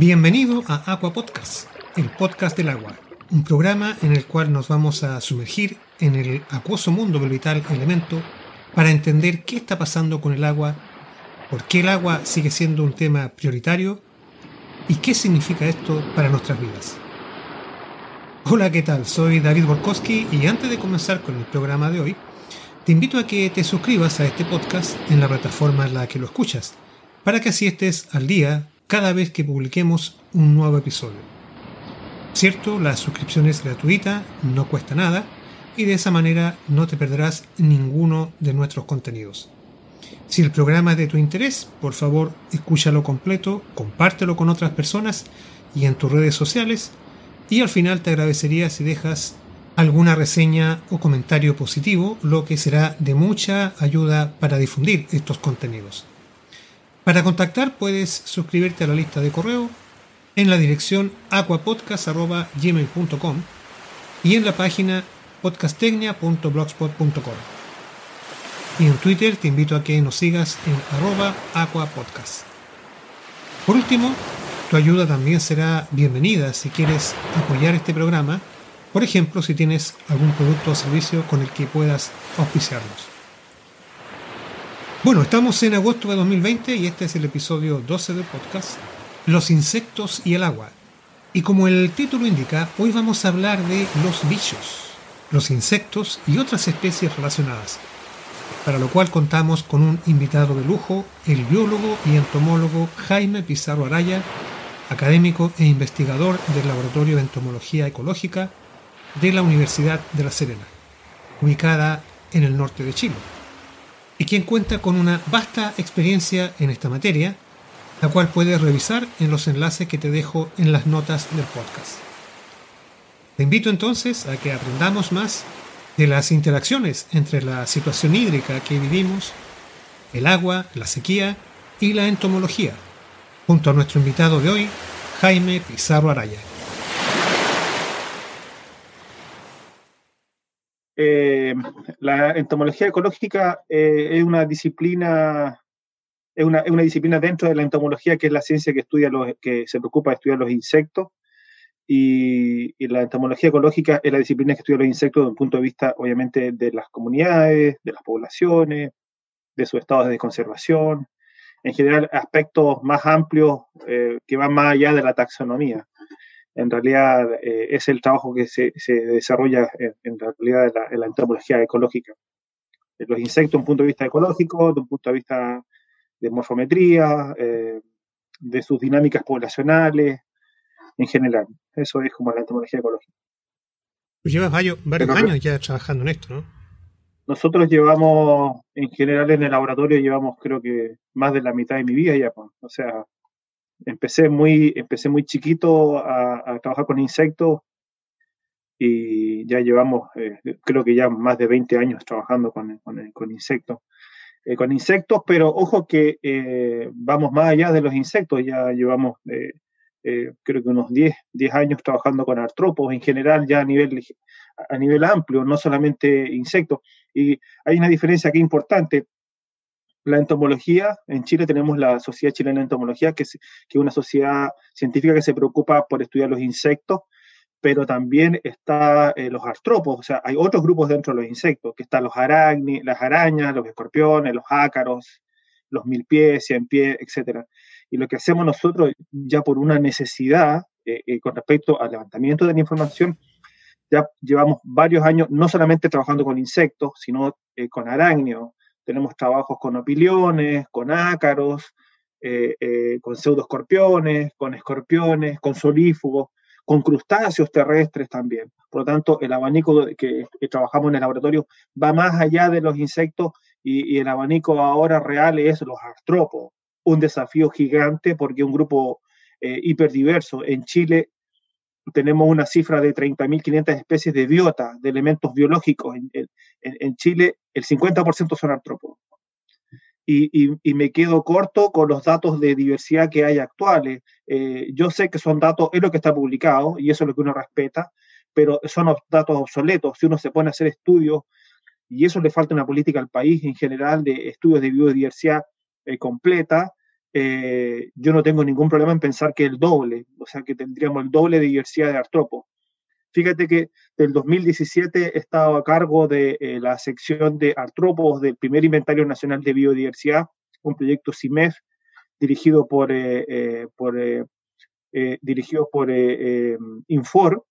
Bienvenido a Aqua Podcast, el podcast del agua, un programa en el cual nos vamos a sumergir en el acuoso mundo del vital elemento para entender qué está pasando con el agua, por qué el agua sigue siendo un tema prioritario y qué significa esto para nuestras vidas. Hola, ¿qué tal? Soy David Borkowski y antes de comenzar con el programa de hoy, te invito a que te suscribas a este podcast en la plataforma en la que lo escuchas, para que así estés al día cada vez que publiquemos un nuevo episodio. Cierto, la suscripción es gratuita, no cuesta nada, y de esa manera no te perderás ninguno de nuestros contenidos. Si el programa es de tu interés, por favor escúchalo completo, compártelo con otras personas y en tus redes sociales, y al final te agradecería si dejas alguna reseña o comentario positivo, lo que será de mucha ayuda para difundir estos contenidos. Para contactar puedes suscribirte a la lista de correo en la dirección aquapodcast.gmail.com y en la página podcastecnia.blogspot.com. Y en Twitter te invito a que nos sigas en arroba aquapodcast. Por último, tu ayuda también será bienvenida si quieres apoyar este programa por ejemplo, si tienes algún producto o servicio con el que puedas auspiciarnos. Bueno, estamos en agosto de 2020 y este es el episodio 12 del podcast, Los insectos y el agua. Y como el título indica, hoy vamos a hablar de los bichos, los insectos y otras especies relacionadas, para lo cual contamos con un invitado de lujo, el biólogo y entomólogo Jaime Pizarro Araya, académico e investigador del Laboratorio de Entomología Ecológica de la Universidad de La Serena, ubicada en el norte de Chile, y quien cuenta con una vasta experiencia en esta materia, la cual puedes revisar en los enlaces que te dejo en las notas del podcast. Te invito entonces a que aprendamos más de las interacciones entre la situación hídrica que vivimos, el agua, la sequía y la entomología, junto a nuestro invitado de hoy, Jaime Pizarro Araya. Eh, la entomología ecológica eh, es una disciplina es una, es una, disciplina dentro de la entomología que es la ciencia que estudia los, que se preocupa de estudiar los insectos. Y, la entomología ecológica es la disciplina que estudia los insectos desde un punto de vista obviamente de las comunidades, de las poblaciones, de sus estados de conservación, en general aspectos más amplios eh, que van más allá de la taxonomía en realidad eh, es el trabajo que se, desarrolla en, realidad en la, antropología ecológica. Los insectos, de un punto de vista ecológico, de un punto de vista de morfometría, eh, de sus dinámicas poblacionales, en general. Eso es como la antropología ecológica. Pues llevas varios, años ya trabajando en esto, ¿no? Nosotros llevamos, en general en el laboratorio, llevamos creo que más de la mitad de mi vida ya, pues. o sea, empecé muy, empecé muy chiquito a, trabajar con insectos y ya llevamos, eh, creo que ya más de 20 años trabajando con, con, insectos. Eh, con insectos, pero ojo que eh, vamos más allá de los insectos, ya llevamos creo que unos 10, 10 años trabajando con artrópodos en general, ya a nivel, a nivel amplio, no solamente insectos. Y hay una diferencia aquí importante la entomología, en Chile tenemos la Sociedad Chilena de Entomología, que es, una sociedad científica que se preocupa por estudiar los insectos, pero también está eh, los artrópodos, o sea, hay otros grupos dentro de los insectos, que están los aracni, las arañas, los escorpiones, los ácaros, los mil pies, cien pies, etc. Y lo que hacemos nosotros, ya por una necesidad eh, eh, con respecto al levantamiento de la información, ya llevamos varios años no solamente trabajando con insectos, sino con arácnidos, tenemos trabajos con opiliones, con ácaros, eh, eh, con pseudoescorpiones, con escorpiones, con solífugos, con crustáceos terrestres también. Por lo tanto, el abanico que, trabajamos en el laboratorio va más allá de los insectos y, el abanico ahora real es los artrópodos. Un desafío gigante porque un grupo eh, hiperdiverso. En Chile tenemos una cifra de 30.500 especies de biota, de elementos biológicos. En, Chile el 50% son artrópodos. Y, me quedo corto con los datos de diversidad que hay actuales. Eh, yo sé que son datos, es lo que está publicado y eso es lo que uno respeta, pero son datos obsoletos. Si uno se pone a hacer estudios, y eso le falta una política al país en general de estudios de biodiversidad eh, completa, eh, yo no tengo ningún problema en pensar que el doble, o sea, que tendríamos el doble de diversidad de artrópodos. Fíjate que del 2017 he estado a cargo de eh, la sección de artrópodos del primer Inventario Nacional de Biodiversidad, un proyecto CIMEF dirigido por, eh, dirigido por Infor,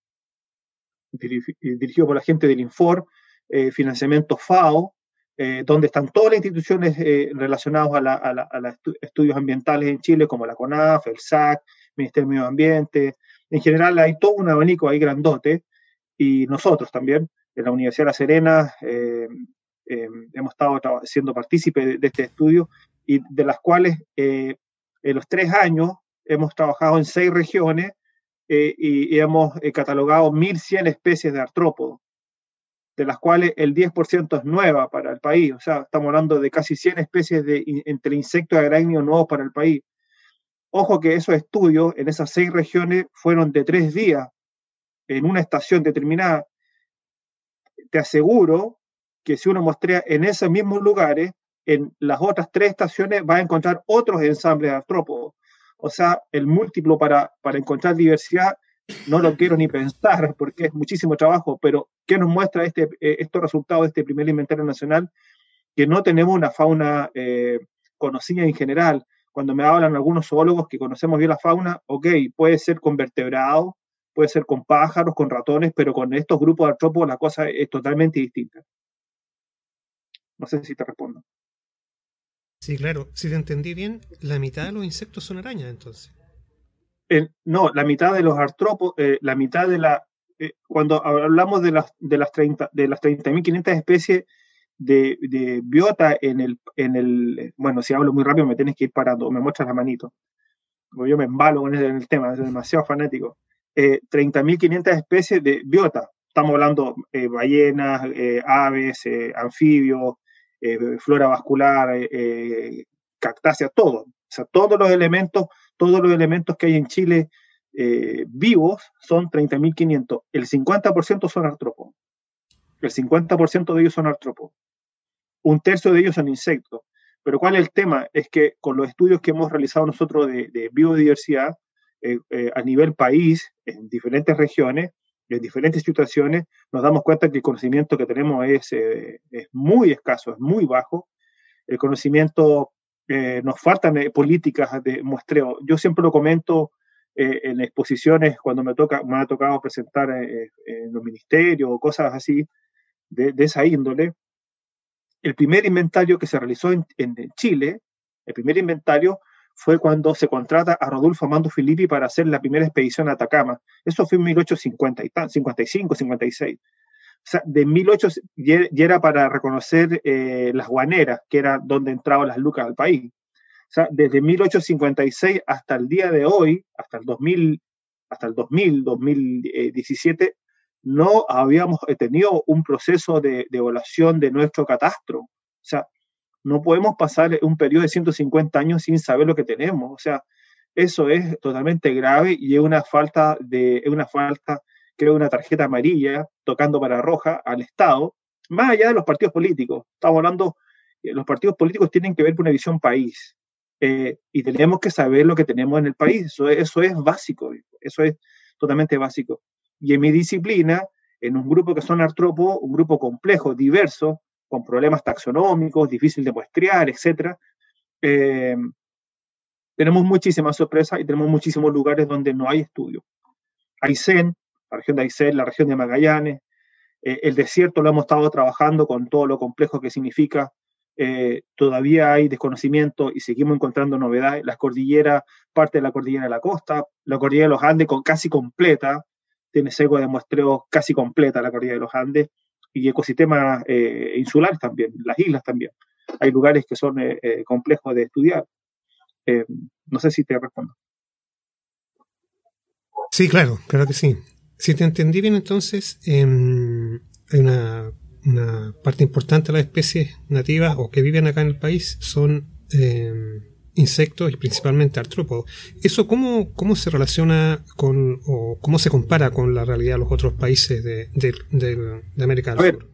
dirigido por la gente del Infor, financiamiento FAO, eh, donde están todas las instituciones eh, relacionadas a, los estudios ambientales en Chile, como la CONAF, el SAC, Ministerio del Medio Ambiente. En general hay todo un abanico ahí grandote y nosotros también, en la Universidad de La Serena, eh, hemos estado siendo partícipes de, este estudio y de las cuales en los tres años hemos trabajado en seis regiones y, y, hemos catalogado 1.100 especies de artrópodos de las cuales el 10% es nueva para el país. O sea, estamos hablando de casi 100 especies de, entre insectos y nuevos para el país. Ojo que esos estudios en esas seis regiones fueron de tres días en una estación determinada. Te aseguro que si uno muestra en esos mismos lugares, en las otras tres estaciones va a encontrar otros ensambles de artrópodos. O sea, el múltiplo para, para encontrar diversidad no lo quiero ni pensar porque es muchísimo trabajo, pero ¿qué nos muestra este, eh, estos resultados de este primer inventario nacional? Que no tenemos una fauna eh, conocida en general. Cuando me hablan algunos zoólogos que conocemos bien la fauna, ok, puede ser con vertebrados, puede ser con pájaros, con ratones, pero con estos grupos de artrópodos la cosa es totalmente distinta. No sé si te respondo. Sí, claro. Si te entendí bien, la mitad de los insectos son arañas, entonces no, la mitad de los artrópodos, eh, la mitad de la, eh, cuando hablamos de las, de las 30, de las 30.500 especies de, de, biota en el, en el, bueno, si hablo muy rápido me tienes que ir parando, me muestras la manito, yo me embalo en el, tema, es demasiado fanático. 30.500 eh, especies de biota, estamos hablando ballenas, aves, anfibios, flora vascular, cactáceas, todo, o sea, todos los elementos todos los elementos que hay en Chile eh, vivos son 30.500. El 50% son artrópodos. El 50% de ellos son artrópodos. Un tercio de ellos son insectos. Pero ¿cuál es el tema? Es que con los estudios que hemos realizado nosotros de, biodiversidad eh, eh, a nivel país, en diferentes regiones, en diferentes situaciones, nos damos cuenta que el conocimiento que tenemos es, es muy escaso, es muy bajo. El conocimiento eh, nos faltan eh, políticas de muestreo. Yo siempre lo comento eh, en exposiciones cuando me, toca, me ha tocado presentar en los ministerios o cosas así de, esa índole. El primer inventario que se realizó en, Chile, el primer inventario fue cuando se contrata a Rodolfo Amando Filippi para hacer la primera expedición a Atacama. Eso fue en 1855, 56. Sea, de 1800 y era para reconocer eh, las guaneras, que era donde entraban las lucas al país. O sea, desde 1856 hasta el día de hoy, hasta el 2000, hasta el 2000, 2017, no habíamos tenido un proceso de, de evaluación de nuestro catastro. O sea, no podemos pasar un periodo de 150 años sin saber lo que tenemos. O sea, eso es totalmente grave y es una falta de, es una falta creo, una tarjeta amarilla tocando para roja al Estado, más allá de los partidos políticos. Estamos hablando, eh, los partidos políticos tienen que ver con una visión país. Eh, y tenemos que saber lo que tenemos en el país. Eso, eso es básico, eso es totalmente básico. Y en mi disciplina, en un grupo que son artrópodos, un grupo complejo, diverso, con problemas taxonómicos, difícil de muestrear, etc., eh, tenemos muchísimas sorpresas y tenemos muchísimos lugares donde no hay estudio. Aysén, la región de Aysén, la región de Magallanes. Eh, el desierto lo hemos estado trabajando con todo lo complejo que significa. Eh, todavía hay desconocimiento y seguimos encontrando novedades. Las cordilleras, parte de la cordillera de la costa, la cordillera de los Andes con, casi completa, tiene seco de muestreo casi completa la cordillera de los Andes y ecosistemas eh, insulares también, las islas también. Hay lugares que son complejos de estudiar. no sé si te respondo. Sí, claro, claro que sí. Si te entendí bien, entonces, em, una, parte importante de las especies nativas o que viven acá en el país son em, insectos y principalmente artrópodos. ¿Eso cómo, cómo se relaciona con o cómo se compara con la realidad de los otros países de, América del Sur?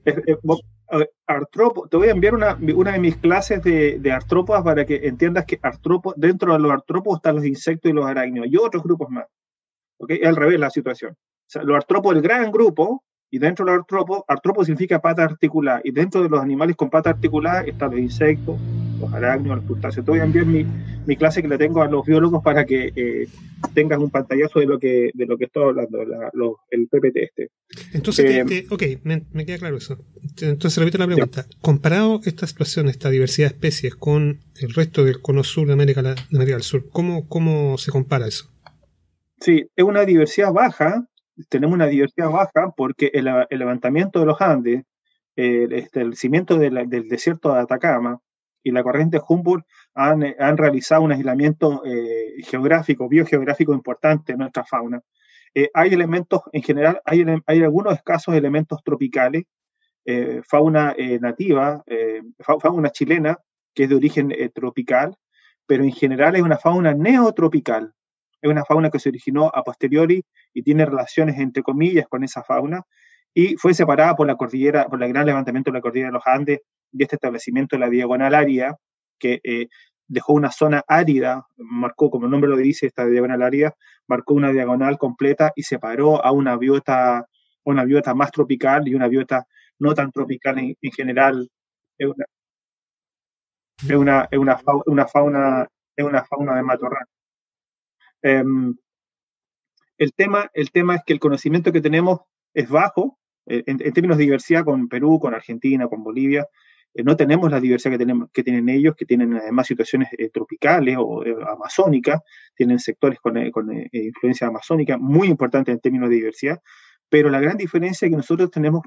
artropo, te voy a enviar una, una de mis clases de, de, artrópodas para que entiendas que artropo, dentro de los artrópodos están los insectos y los arácnidos y otros grupos más. ¿okay? Es al revés la situación. Sea, los artrópodos, el gran grupo, y dentro de los artrópodos, artrópodos significa pata articulada, y dentro de los animales con pata articulada están los insectos, los arácnidos, los crustáceos. Te voy a enviar mi, mi clase que le tengo a los biólogos para que eh, tengas un pantallazo de lo que, de lo que estoy hablando, la, lo, el PPT este. Entonces, eh, ok, me, me, queda claro eso. Entonces, repito la pregunta. Ya. Comparado esta situación, esta diversidad de especies con el resto del cono sur de América, de América del Sur, ¿cómo, ¿cómo se compara eso? Sí, es una diversidad baja, tenemos una diversidad baja porque el, levantamiento de los Andes, el, este, cimiento del desierto de Atacama y la corriente Humboldt han, han realizado un aislamiento eh, geográfico, biogeográfico importante en nuestra fauna. Eh, hay elementos, en general, hay, algunos escasos elementos tropicales, eh, fauna eh, nativa, eh, fauna chilena, que es de origen eh, tropical, pero en general es una fauna neotropical. Es una fauna que se originó a posteriori y tiene relaciones, entre comillas, con esa fauna, y fue separada por la cordillera, por el gran levantamiento de la cordillera de los Andes y este establecimiento de la diagonal árida, que eh, dejó una zona árida, marcó, como el nombre lo dice, esta diagonal árida, marcó una diagonal completa y separó a una biota, una biota más tropical y una biota no tan tropical en, en general. Es una, es una, es una fauna, es una fauna de matorral. Eh, el, tema, el tema es que el conocimiento que tenemos es bajo, eh, en, términos de diversidad con Perú, con Argentina, con Bolivia, eh, no tenemos la diversidad que, tienen ellos, que tienen además situaciones eh, tropicales o amazónicas, tienen sectores con, influencia amazónica muy importantes en términos de diversidad, pero la gran diferencia es que nosotros tenemos,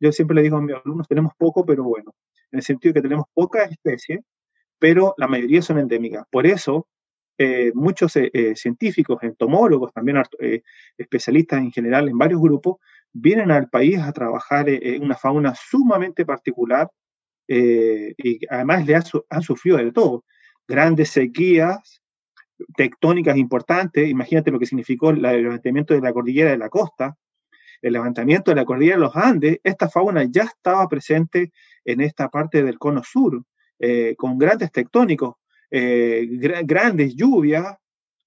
yo siempre le digo a mis alumnos, tenemos poco, pero bueno, en el sentido que tenemos pocas especies, pero la mayoría son endémicas. Por eso, eh, muchos eh, científicos, entomólogos, también eh, especialistas en general en varios grupos, vienen al país a trabajar una fauna sumamente particular y además le han, han sufrido de todo. Grandes sequías tectónicas importantes, imagínate lo que significó el levantamiento de la cordillera de la costa, el levantamiento de la cordillera de los Andes, esta fauna ya estaba presente en esta parte del cono sur, eh, con grandes tectónicos, eh, gr grandes lluvias,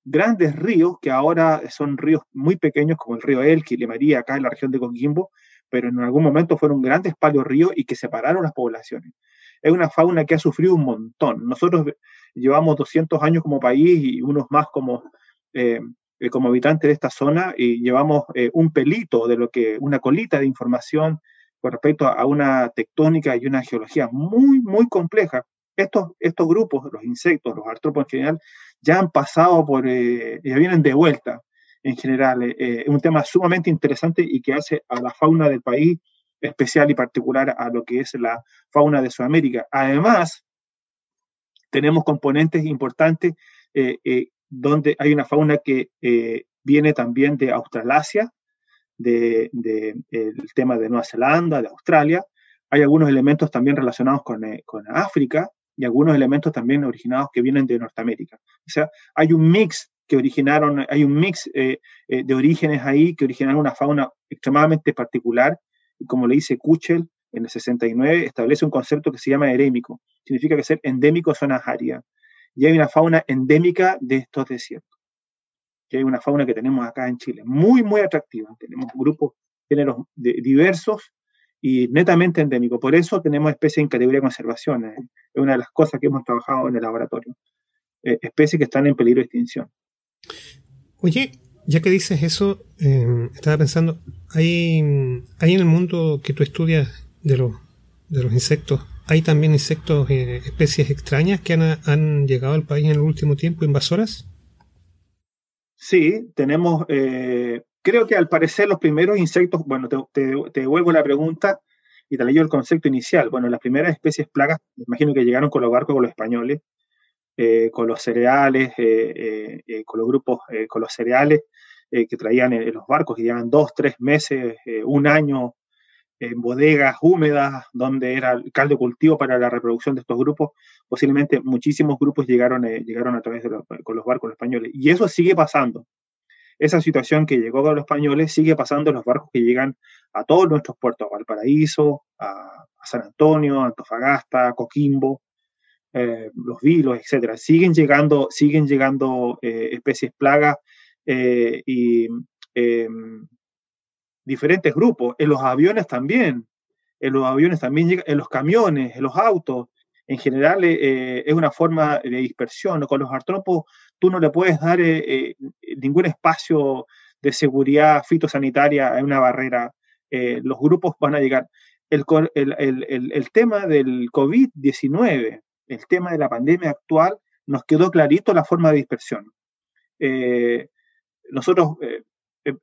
grandes ríos, que ahora son ríos muy pequeños, como el río Elqui María, acá en la región de Coquimbo, pero en algún momento fueron grandes ríos y que separaron las poblaciones. Es una fauna que ha sufrido un montón. Nosotros llevamos 200 años como país y unos más como, eh, como habitantes de esta zona y llevamos eh, un pelito de lo que, una colita de información con respecto a una tectónica y una geología muy, muy compleja. Estos, estos grupos, los insectos, los artrópodos en general, ya han pasado por, eh, ya vienen de vuelta en general. Eh, es un tema sumamente interesante y que hace a la fauna del país especial y particular a lo que es la fauna de Sudamérica. Además, tenemos componentes importantes eh, eh, donde hay una fauna que eh, viene también de Australasia, del de, tema de Nueva Zelanda, de Australia. Hay algunos elementos también relacionados con, eh, con, África y algunos elementos también originados que vienen de Norteamérica. O sea, hay un mix que originaron, hay un mix eh, eh, de orígenes ahí que originaron una fauna extremadamente particular y como le dice Kuchel en el 69, establece un concepto que se llama erémico. Significa que ser endémico son áreas. Y hay una fauna endémica de estos desiertos. Que hay una fauna que tenemos acá en Chile, muy, muy atractiva. Tenemos grupos, géneros de, diversos y netamente endémicos. Por eso tenemos especies en categoría de conservación. Es una de las cosas que hemos trabajado en el laboratorio. Eh, especies que están en peligro de extinción. Oye, ya que dices eso, eh, estaba pensando, hay, hay en el mundo que tú estudias de los, de los insectos, ¿hay también insectos, eh, especies extrañas que han, han, llegado al país en el último tiempo, invasoras? Sí, tenemos, eh, creo que al parecer los primeros insectos, bueno, te, devuelvo la pregunta y te leo el concepto inicial. Bueno, las primeras especies plagas, me imagino que llegaron con los barcos con los españoles, eh, con los cereales, eh, eh, con los grupos, con los cereales que traían los barcos, que llevan dos, tres meses, un año en bodegas húmedas, donde era el caldo de cultivo para la reproducción de estos grupos. Posiblemente muchísimos grupos llegaron, llegaron a través de los, con los barcos españoles. Y eso sigue pasando. Esa situación que llegó con los españoles sigue pasando en los barcos que llegan a todos nuestros puertos, a Valparaíso, a, San Antonio, Antofagasta, Coquimbo, eh, los vilos, etcétera. Siguen llegando, siguen llegando eh, especies plagas eh, y em, diferentes grupos. En los aviones también, en los aviones también en los camiones, en los autos. En general es una forma de dispersión. Con los artrópodos tú no le puedes dar ningún espacio de seguridad fitosanitaria en una barrera. los grupos van a llegar el, tema del COVID-19, el tema de la pandemia actual, nos quedó clarito la forma de dispersión. Eh, nosotros eh, eh,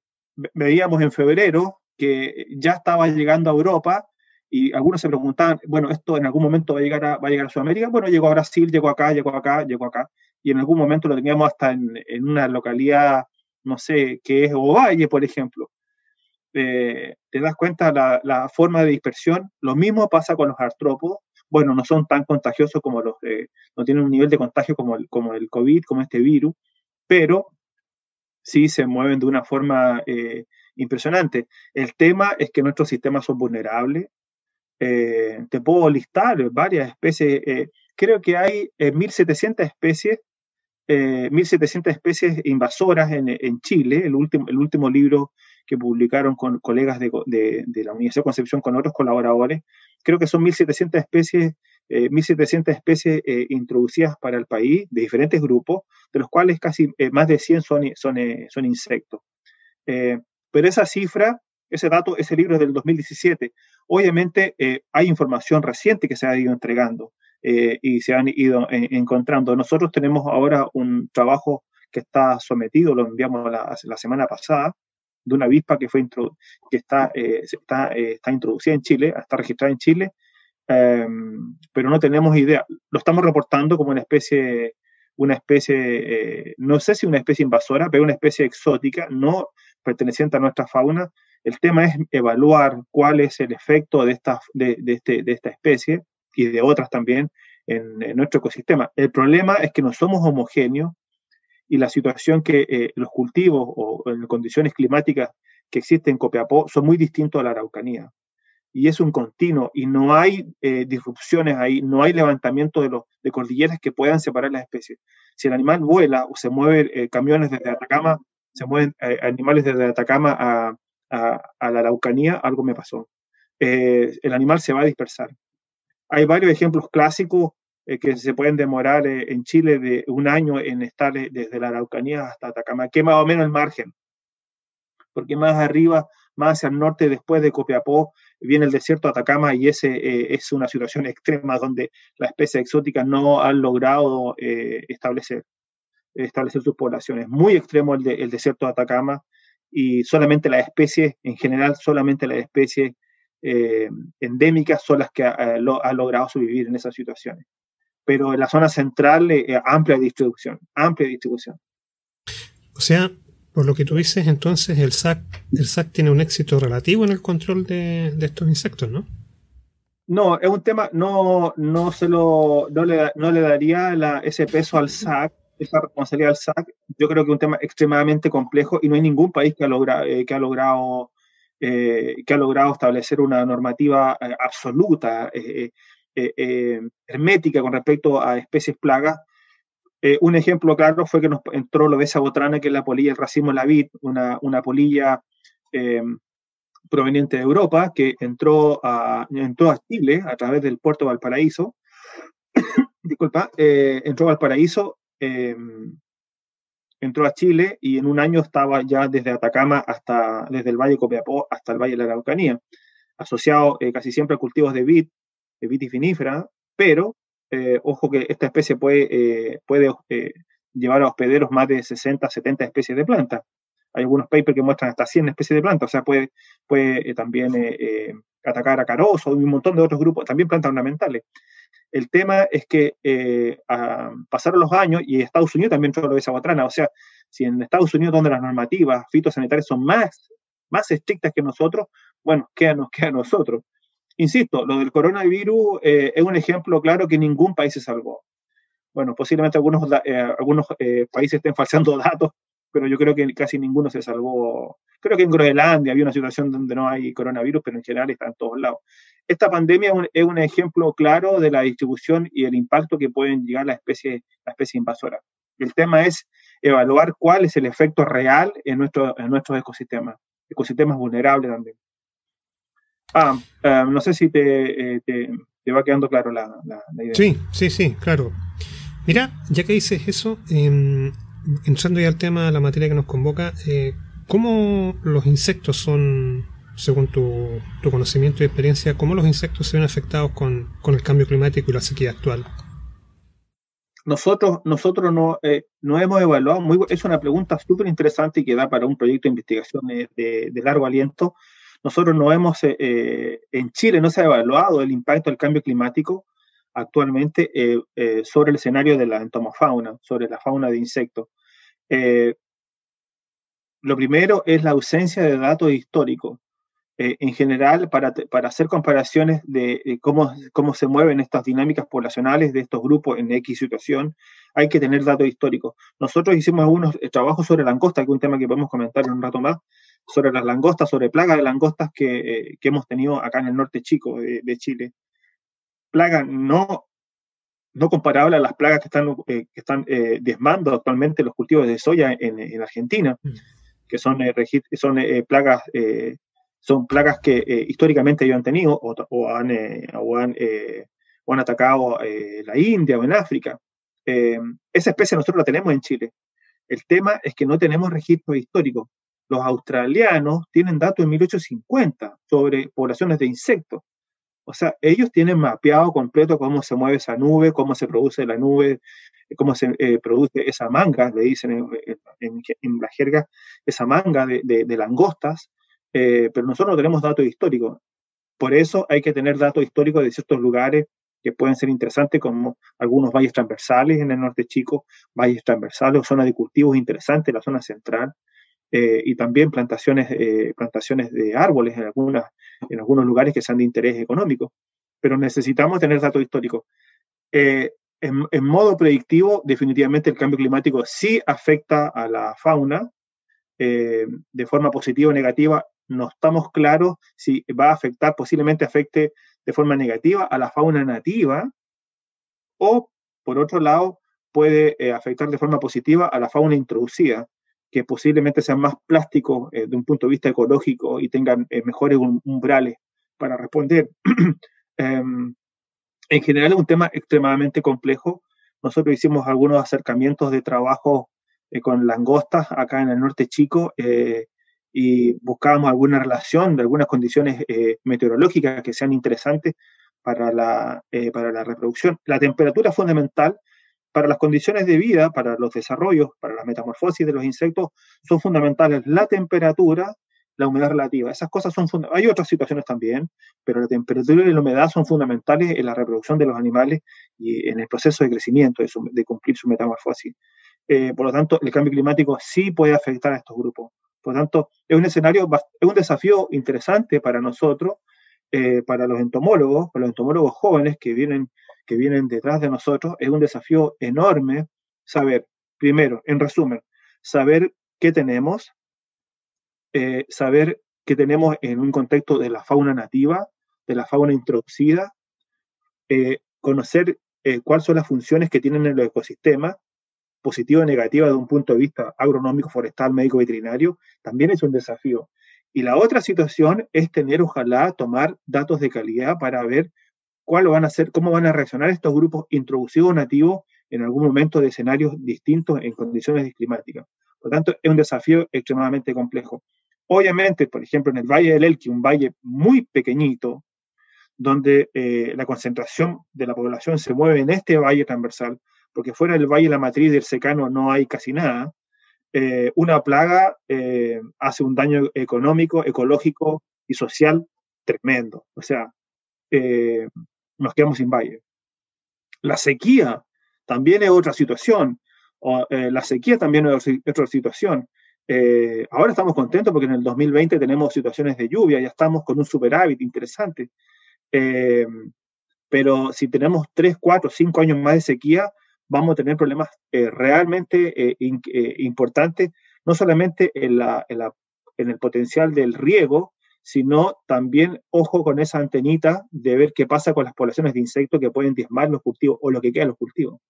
veíamos en febrero que ya estaba llegando a Europa y algunos se preguntaban, bueno, esto en algún momento va a llegar a, va a, llegar a Sudamérica. Bueno, llegó a Brasil, llegó acá, llegó acá, llegó acá. Y en algún momento lo teníamos hasta en, una localidad, no sé, que es Ovalle, por ejemplo. Eh, te das cuenta la, la forma de dispersión. Lo mismo pasa con los artrópodos. Bueno, no son tan contagiosos como los, no tienen un nivel de contagio como el, como el COVID, como este virus, pero sí se mueven de una forma eh, impresionante. El tema es que nuestros sistemas son vulnerables. Eh, te puedo listar varias especies. creo que hay 1.700 especies 1.700 especies invasoras en, en, Chile. El último, el último libro que publicaron con colegas de, de, la Universidad de Concepción con otros colaboradores. Creo que son 1.700 especies, 1.700 eh, especies eh, introducidas para el país de diferentes grupos, de los cuales casi eh, más de 100 son, son, son insectos. pero esa cifra, ese dato, ese libro es del 2017. Obviamente hay información reciente que se ha ido entregando y se han ido encontrando. Nosotros tenemos ahora un trabajo que está sometido, lo enviamos la, la semana pasada, de una avispa que, fue que está, eh, está, eh, está introducida en Chile, está registrada en Chile, em, pero no tenemos idea. Lo estamos reportando como una especie, una especie eh, no sé si una especie invasora, pero una especie exótica, no perteneciente a nuestra fauna. El tema es evaluar cuál es el efecto de esta, de, de, este, de esta especie y de otras también en, en, nuestro ecosistema. El problema es que no somos homogéneos y la situación que eh, los cultivos o en condiciones climáticas que existen en Copiapó son muy distintos a la Araucanía. Y es un continuo y no hay eh, disrupciones ahí, no hay levantamiento de, los, de cordilleras que puedan separar las especies. Si el animal vuela o se mueven eh, camiones desde Atacama, se mueven animales desde Atacama a, a, la Araucanía, algo me pasó. el animal se va a dispersar. Hay varios ejemplos clásicos eh, que se pueden demorar eh, en Chile de un año en estar eh, desde la Araucanía hasta Atacama, que más o menos el margen. Porque más arriba, más hacia el norte, después de Copiapó, viene el desierto de Atacama y ese es una situación extrema donde las especies exóticas no han logrado establecer, establecer sus poblaciones. Muy extremo el, desierto de Atacama y solamente las especies, en general, solamente las especies endémicas son las que han logrado sobrevivir en esas situaciones pero en la zona central eh, amplia distribución, amplia distribución. O sea, por lo que tú dices, entonces el SAC, el SAC tiene un éxito relativo en el control de, de estos insectos, ¿no? No, es un tema, no, no, se lo, no, le, no le daría la, ese peso al SAC, esa responsabilidad al SAC. Yo creo que es un tema extremadamente complejo y no hay ningún país que ha, logra, eh, que ha logrado eh, que ha logrado establecer una normativa eh, absoluta. Eh, hermética con respecto a especies plagas. Un ejemplo claro fue que nos entró lo de esa botrana, que es la polilla el racismo la vid, una, polilla proveniente de Europa, que entró a, entró a Chile a través del puerto de Valparaíso. Disculpa, entró a Valparaíso, entró a Chile y en un año estaba ya desde Atacama hasta, desde el Valle Copiapó hasta el Valle de la Araucanía, asociado casi siempre a cultivos de vid, vitifinífera, pero eh, ojo que esta especie puede, eh, puede eh, llevar a hospederos más de 60, 70 especies de plantas. Hay algunos papers que muestran hasta 100 especies de plantas, o sea, puede, puede también atacar a carozo y un montón de otros grupos, también plantas ornamentales. El tema es que pasaron los años y Estados Unidos también entró de esa botrana, o sea, si en Estados Unidos donde las normativas fitosanitarias son más, más estrictas que nosotros, bueno, ¿qué nos queda a nosotros? insisto, lo del coronavirus eh, es un ejemplo claro que ningún país se salvó. Bueno, posiblemente algunos, eh, algunos eh, países estén falseando datos pero yo creo que casi ninguno se salvó. Creo que en Groenlandia había una situación donde no hay coronavirus, pero en general está en todos lados. Esta pandemia es un, ejemplo claro de la distribución y el impacto que pueden llegar la especie, la especie invasora. El tema es evaluar cuál es el efecto real en, nuestro, en nuestros ecosistemas, ecosistemas vulnerables también. Ah, ah no sé si te, eh, te, va quedando claro la, idea. Sí, sí, sí, claro. Mira, ya que dices eso, eh, entrando ya al tema de la materia que nos convoca, eh, ¿cómo los insectos son, según tu, conocimiento y experiencia, cómo los insectos se ven afectados con, el cambio climático y la sequía actual? Nosotros, nosotros no, eh, no hemos evaluado, muy, es una pregunta súper interesante y que da para un proyecto de investigación de, largo aliento. Nosotros no hemos, eh, en Chile no se ha evaluado el impacto del cambio climático actualmente eh, eh, sobre el escenario de la entomofauna, sobre la fauna de insectos. Eh, lo primero es la ausencia de datos históricos. En general, para, para, hacer comparaciones de cómo, cómo se mueven estas dinámicas poblacionales de estos grupos en X situación, hay que tener datos históricos. Nosotros hicimos algunos trabajos sobre langosta, que es un tema que podemos comentar en un rato más, sobre las langostas, sobre plagas de langostas que, que hemos tenido acá en el norte chico de Chile plaga no, no comparable a las plagas que están, eh, que están eh, diezmando actualmente los cultivos de soya en, Argentina, mm. que son, eh, son plagas son plagas que históricamente ellos han tenido o, han, o han, atacado la India o en África. esa especie nosotros la tenemos en Chile. El tema es que no tenemos registros históricos. Los australianos tienen datos en 1850 sobre poblaciones de insectos. O sea, ellos tienen mapeado completo cómo se mueve esa nube, cómo se produce la nube, cómo se eh, produce esa manga, le dicen en, la jerga, esa manga de, langostas, eh, pero nosotros no tenemos datos históricos. Por eso hay que tener datos históricos de ciertos lugares que pueden ser interesantes, como algunos valles transversales en el norte chico, valles transversales o zonas de cultivos interesantes, la zona central, eh, y también plantaciones, plantaciones de árboles en algunas en algunos lugares que sean de interés económico, pero necesitamos tener datos históricos. Eh, en, modo predictivo, definitivamente el cambio climático sí afecta a la fauna eh, de forma positiva o negativa. No estamos claros si va a afectar, posiblemente afecte de forma negativa a la fauna nativa o, por otro lado, puede eh, afectar de forma positiva a la fauna introducida que posiblemente sean más plásticos eh, de un punto de vista ecológico y tengan eh, mejores umbrales para responder. Em, en general es un tema extremadamente complejo. Nosotros hicimos algunos acercamientos de trabajo eh, con langostas acá en el norte chico y buscábamos alguna relación de algunas condiciones meteorológicas que sean interesantes para la, para la reproducción. La temperatura fundamental para las condiciones de vida, para los desarrollos, para la metamorfosis de los insectos, son fundamentales la temperatura, la humedad relativa. Esas cosas son fundamentales. Hay otras situaciones también, pero la temperatura y la humedad son fundamentales en la reproducción de los animales y en el proceso de crecimiento, de, cumplir su metamorfosis. Eh, por lo tanto, el cambio climático sí puede afectar a estos grupos. Por lo tanto, es un escenario, es un desafío interesante para nosotros, eh, para los entomólogos, para los entomólogos jóvenes que vienen que vienen detrás de nosotros, es un desafío enorme saber, primero, en resumen, saber qué tenemos, eh, saber qué tenemos en un contexto de la fauna nativa, de la fauna introducida, conocer cuáles son las funciones que tienen en el ecosistema, positiva o negativa de un punto de vista agronómico, forestal, médico, veterinario, también es un desafío. Y la otra situación es tener, ojalá, tomar datos de calidad para ver cuál van a ser, cómo van a reaccionar estos grupos introducidos nativos en algún momento de escenarios distintos en condiciones climáticas. Por lo tanto, es un desafío extremadamente complejo. Obviamente, por ejemplo, en el Valle del Elqui, un valle muy pequeñito, donde eh, la concentración de la población se mueve en este valle transversal, porque fuera del valle de la matriz del secano no hay casi nada, eh, una plaga eh, hace un daño económico, ecológico y social tremendo. O sea, nos quedamos sin valle. La sequía también es otra situación. Eh, la sequía también es otra situación. Eh, ahora estamos contentos porque en el 2020 tenemos situaciones de lluvia, ya estamos con un superávit interesante. Eh, pero si tenemos 3, 4, 5 años más de sequía, vamos a tener problemas realmente importantes no solamente en, la, en, la, en el potencial del riego, sino también ojo con esa antenita de ver qué pasa con las poblaciones de insectos que pueden diezmar los cultivos o lo que queda de los cultivos.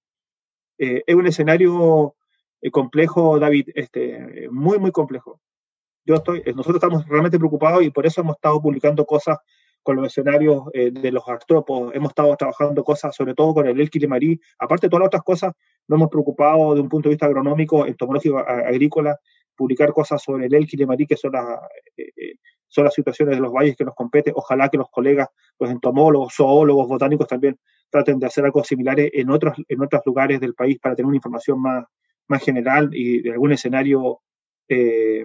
Eh, es un escenario eh, complejo, David, este, muy, muy complejo. Yo estoy, eh, nosotros estamos realmente preocupados y por eso hemos estado publicando cosas con los escenarios de los artrópodos. Hemos estado trabajando cosas, sobre todo con el Elquile marí. Aparte de todas las otras cosas, nos hemos preocupado de un punto de vista agronómico, entomológico, agrícola, publicar cosas sobre el Elquile marí, que son las, son las situaciones de los valles que nos compete. Ojalá que los colegas, los entomólogos, zoólogos, botánicos también traten de hacer algo similar en otros, en otros lugares del país para tener una información más, más general y de algún escenario, eh,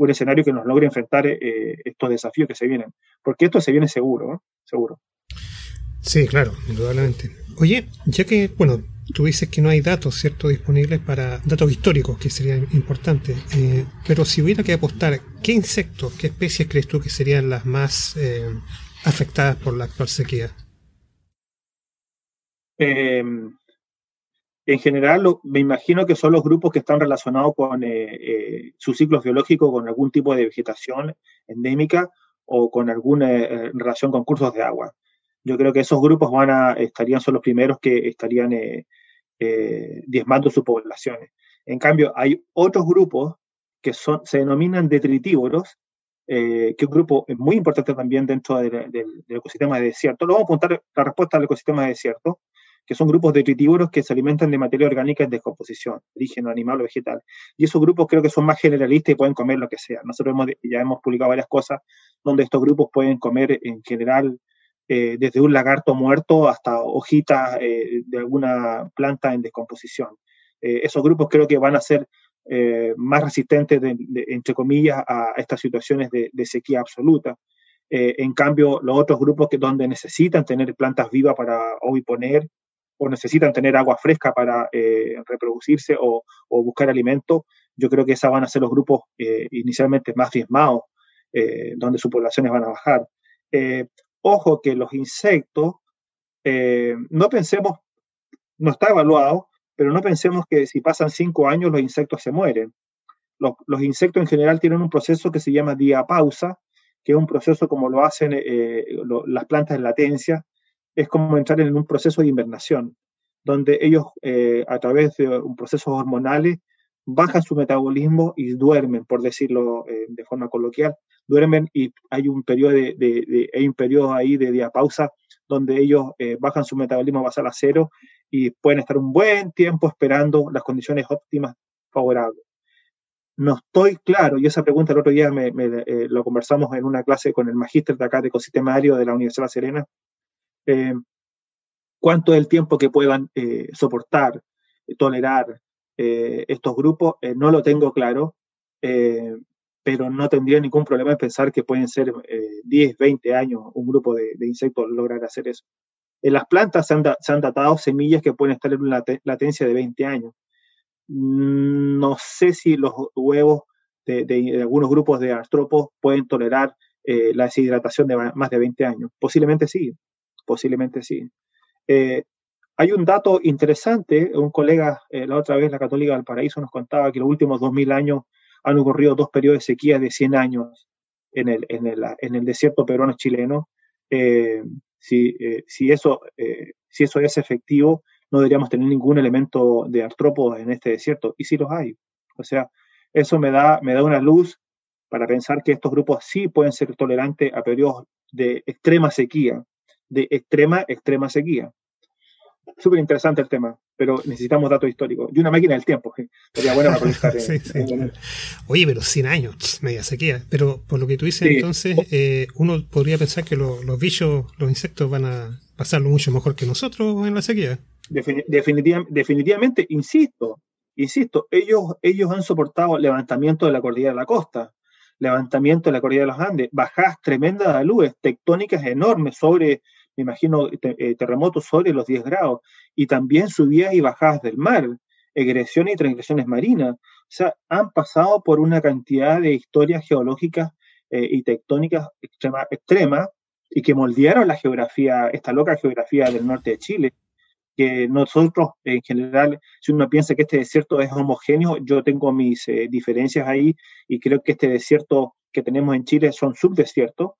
un escenario que nos logre enfrentar eh, estos desafíos que se vienen. Porque esto se viene seguro, seguro. Sí, claro, indudablemente. Oye, ya que, bueno, tú dices que no hay datos, ¿cierto?, disponibles para datos históricos, que serían importantes. Eh, pero si hubiera que apostar, ¿qué insectos, qué especies crees tú que serían las más eh, afectadas por la actual sequía? Eh, en general, me imagino que son los grupos que están relacionados con su ciclo biológico, con algún tipo de vegetación endémica o con alguna relación con cursos de agua. Yo creo que esos grupos van a, estarían, son los primeros que estarían eh, diezmando sus poblaciones. En cambio, hay otros grupos que son, se denominan detritívoros, eh, que es un grupo muy importante también dentro del ecosistema de desierto. Lo vamos a apuntar la respuesta al ecosistema de desierto, que son grupos detritívoros que se alimentan de materia orgánica en descomposición, origen animal o vegetal. Y esos grupos creo que son más generalistas y pueden comer lo que sea. Nosotros ya hemos publicado varias cosas donde estos grupos pueden comer en general eh, desde un lagarto muerto hasta hojitas eh, de alguna planta en descomposición. Eh, esos grupos creo que van a ser más resistentes, entre comillas, a estas situaciones de, sequía absoluta. en cambio, los otros grupos que donde necesitan tener plantas vivas para poner o necesitan tener agua fresca para reproducirse o, buscar alimento, yo creo que esos van a ser los grupos inicialmente más diezmados, donde sus poblaciones van a bajar. Ojo que los insectos, eh, no pensemos, no está evaluado, pero no pensemos que si pasan cinco años los insectos se mueren. Los, insectos en general tienen un proceso que se llama diapausa, que es un proceso como lo hacen eh, las plantas en latencia, es como entrar en un proceso de invernación, donde ellos eh, a través de un proceso hormonales bajan su metabolismo y duermen, por decirlo de forma coloquial, duermen y hay un periodo, de, hay un periodo ahí de diapausa donde ellos eh, bajan su metabolismo basal a cero y pueden estar un buen tiempo esperando las condiciones óptimas favorables. No estoy claro, y esa pregunta el otro día me, eh, lo conversamos en una clase con el magíster de acá de ecosistema aéreo de la Universidad de La Serena, eh, cuánto es el tiempo que puedan soportar, tolerar estos grupos, no lo tengo claro, pero no tendría ningún problema en pensar que pueden ser 10, eh, 20 años un grupo de, insectos lograr hacer eso. En las plantas se han, datado semillas que pueden estar en una latencia de 20 años. Mm, no sé si los huevos de, algunos grupos de artrópodos pueden tolerar eh, la deshidratación de más de 20 años. Posiblemente sí, posiblemente sí. Eh, hay un dato interesante, un colega la otra vez, la Católica del Paraíso, nos contaba que los últimos 2000 años han ocurrido dos periodos de sequía de 100 años en el, en el, en el desierto peruano chileno. Eh, si, eh, si, eso, eh, si eso es efectivo, no deberíamos tener ningún elemento de artrópodos en este desierto, y sí los hay. O sea, eso me da, me da una luz para pensar que estos grupos sí pueden ser tolerantes a periodos de extrema sequía, de extrema, extrema sequía súper interesante el tema, pero necesitamos datos históricos. Y una máquina del tiempo, sería bueno para Oye, pero 100 años, media sequía. Pero por lo que tú dices, entonces, eh, uno podría pensar que los bichos, los insectos van a pasarlo mucho mejor que nosotros en la sequía. definitivamente, insisto, insisto, ellos, ellos han soportado levantamiento de la cordillera de la costa, levantamiento de la cordillera de los Andes, bajadas tremendas de luz, tectónicas enormes sobre me imagino eh, terremotos sobre los 10 grados, y también subidas y bajadas del mar, egresiones y transgresiones marinas. O sea, han pasado por una cantidad de historias geológicas eh, y tectónicas extrema, extremas y que moldearon la geografía, esta loca geografía del norte de Chile. que nosotros en general, si uno piensa que este desierto es homogéneo, yo tengo mis eh, diferencias ahí y creo que este desierto que tenemos en Chile son subdesiertos.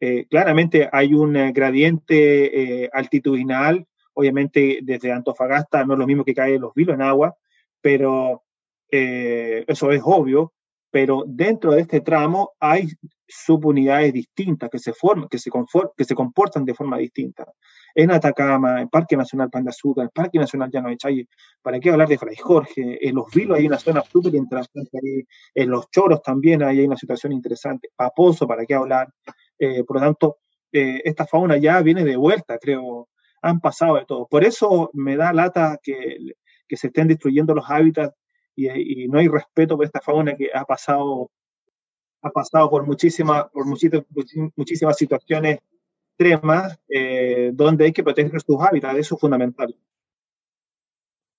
Eh, claramente hay un gradiente altitudinal, obviamente desde Antofagasta no es lo mismo que cae los vilos en agua, pero eso es obvio, pero dentro de este tramo hay subunidades distintas que se forman, que se, que se comportan de forma distinta. En Atacama, en Parque Nacional Pan de Azúcar, en Parque Nacional Llano de Challe, ¿para qué hablar de Fray Jorge? En los Vilos hay una zona súper interesante en los Choros también hay una situación interesante, Paposo, ¿para qué hablar? Eh, por lo tanto, eh, esta fauna ya viene de vuelta, creo, han pasado de todo. Por eso me da lata que, que se estén destruyendo los hábitats y, no hay respeto por esta fauna que ha pasado, ha pasado por, muchísimas por muchísimas, muchísimas situaciones extremas eh, donde hay que proteger sus hábitats, eso es fundamental.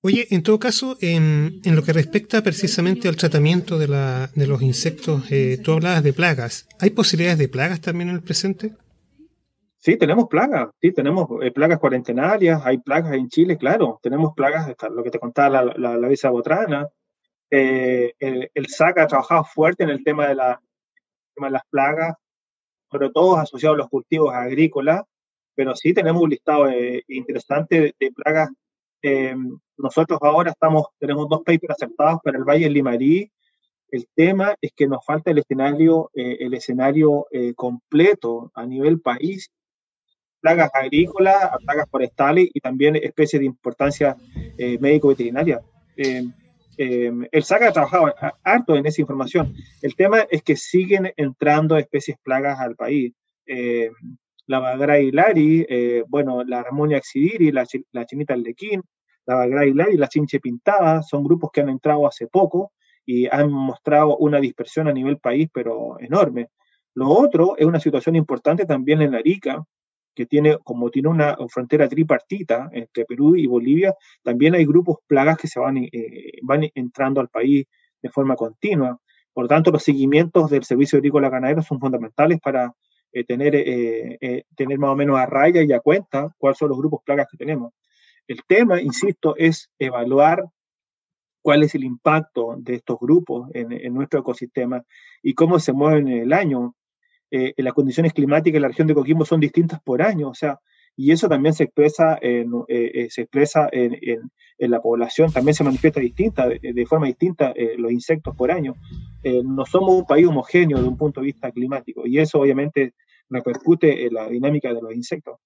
Oye, en todo caso, en, en, lo que respecta precisamente al tratamiento de, la, de los insectos, eh, tú hablabas de plagas. ¿Hay posibilidades de plagas también en el presente? Sí, tenemos plagas, sí, tenemos eh, plagas cuarentenarias, hay plagas en Chile, claro, tenemos plagas, lo que te contaba la, la, la botrana, eh, el, el, SAC ha trabajado fuerte en el tema de, la, de las plagas, sobre todo asociados a los cultivos agrícolas, pero sí tenemos un listado eh, interesante de, plagas. Eh, nosotros ahora estamos, tenemos dos papers aceptados para el Valle Limarí. El tema es que nos falta el escenario, el escenario completo a nivel país plagas agrícolas, plagas forestales y también especies de importancia médico-veterinaria. Em, el SAC ha trabajado harto en esa información. El tema es que siguen entrando especies plagas al país. La Bagra hilari, eh, bueno, la Ramonia exidiri, la, la chinita aldequín, la Bagra hilari, la chinche pintada, son grupos que han entrado hace poco y han mostrado una dispersión a nivel país, pero enorme. Lo otro es una situación importante también en Arica, que tiene, como tiene una frontera tripartita entre Perú y Bolivia, también hay grupos plagas que se van, eh, van entrando al país de forma continua. Por tanto, los seguimientos del servicio agrícola ganadero son fundamentales para eh, tener, eh, tener más o menos a raya y a cuenta cuáles son los grupos plagas que tenemos. El tema, insisto, es evaluar cuál es el impacto de estos grupos en, en nuestro ecosistema y cómo se mueven en el año. Eh, las condiciones climáticas en la región de Coquimbo son distintas por año, o sea, y eso también se expresa en, eh, eh, se expresa en, en, la población, también se manifiesta distinta, de, forma distinta los insectos por año. no somos un país homogéneo de un punto de vista climático y eso obviamente repercute en la dinámica de los insectos.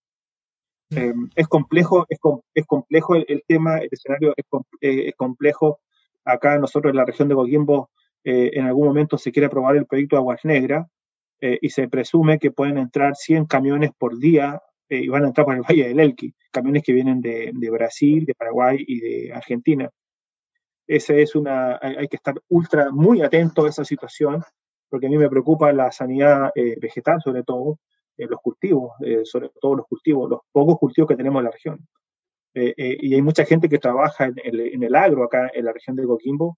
Mm. es complejo, es, es complejo el, tema, el escenario es, es, complejo. Acá nosotros en la región de Coquimbo en algún momento se quiere aprobar el proyecto Aguas Negras, eh, y se presume que pueden entrar 100 camiones por día eh, y van a entrar por el Valle del Elqui, camiones que vienen de, de, Brasil, de Paraguay y de Argentina. Ese es una, hay, que estar ultra, muy atento a esa situación, porque a mí me preocupa la sanidad eh, vegetal, sobre todo, los cultivos, sobre todo los cultivos, los pocos cultivos que tenemos en la región. y hay mucha gente que trabaja en el, en el, agro acá en la región de Coquimbo.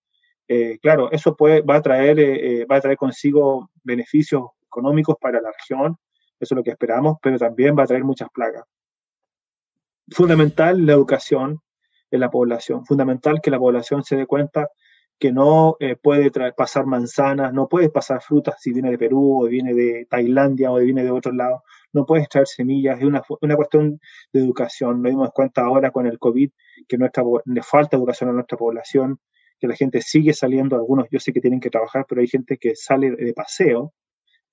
claro, eso puede, va, a traer, va a traer consigo beneficios económicos para la región, eso es lo que esperamos, pero también va a traer muchas plagas. Fundamental la educación de la población, fundamental que la población se dé cuenta que no eh, puede pasar manzanas, no puede pasar frutas si viene de Perú o viene de Tailandia o viene de otro lado, no puedes traer semillas, es una, una cuestión de educación. Nos dimos cuenta ahora con el COVID que nuestra, le falta educación a nuestra población, que la gente sigue saliendo, algunos yo sé que tienen que trabajar, pero hay gente que sale de paseo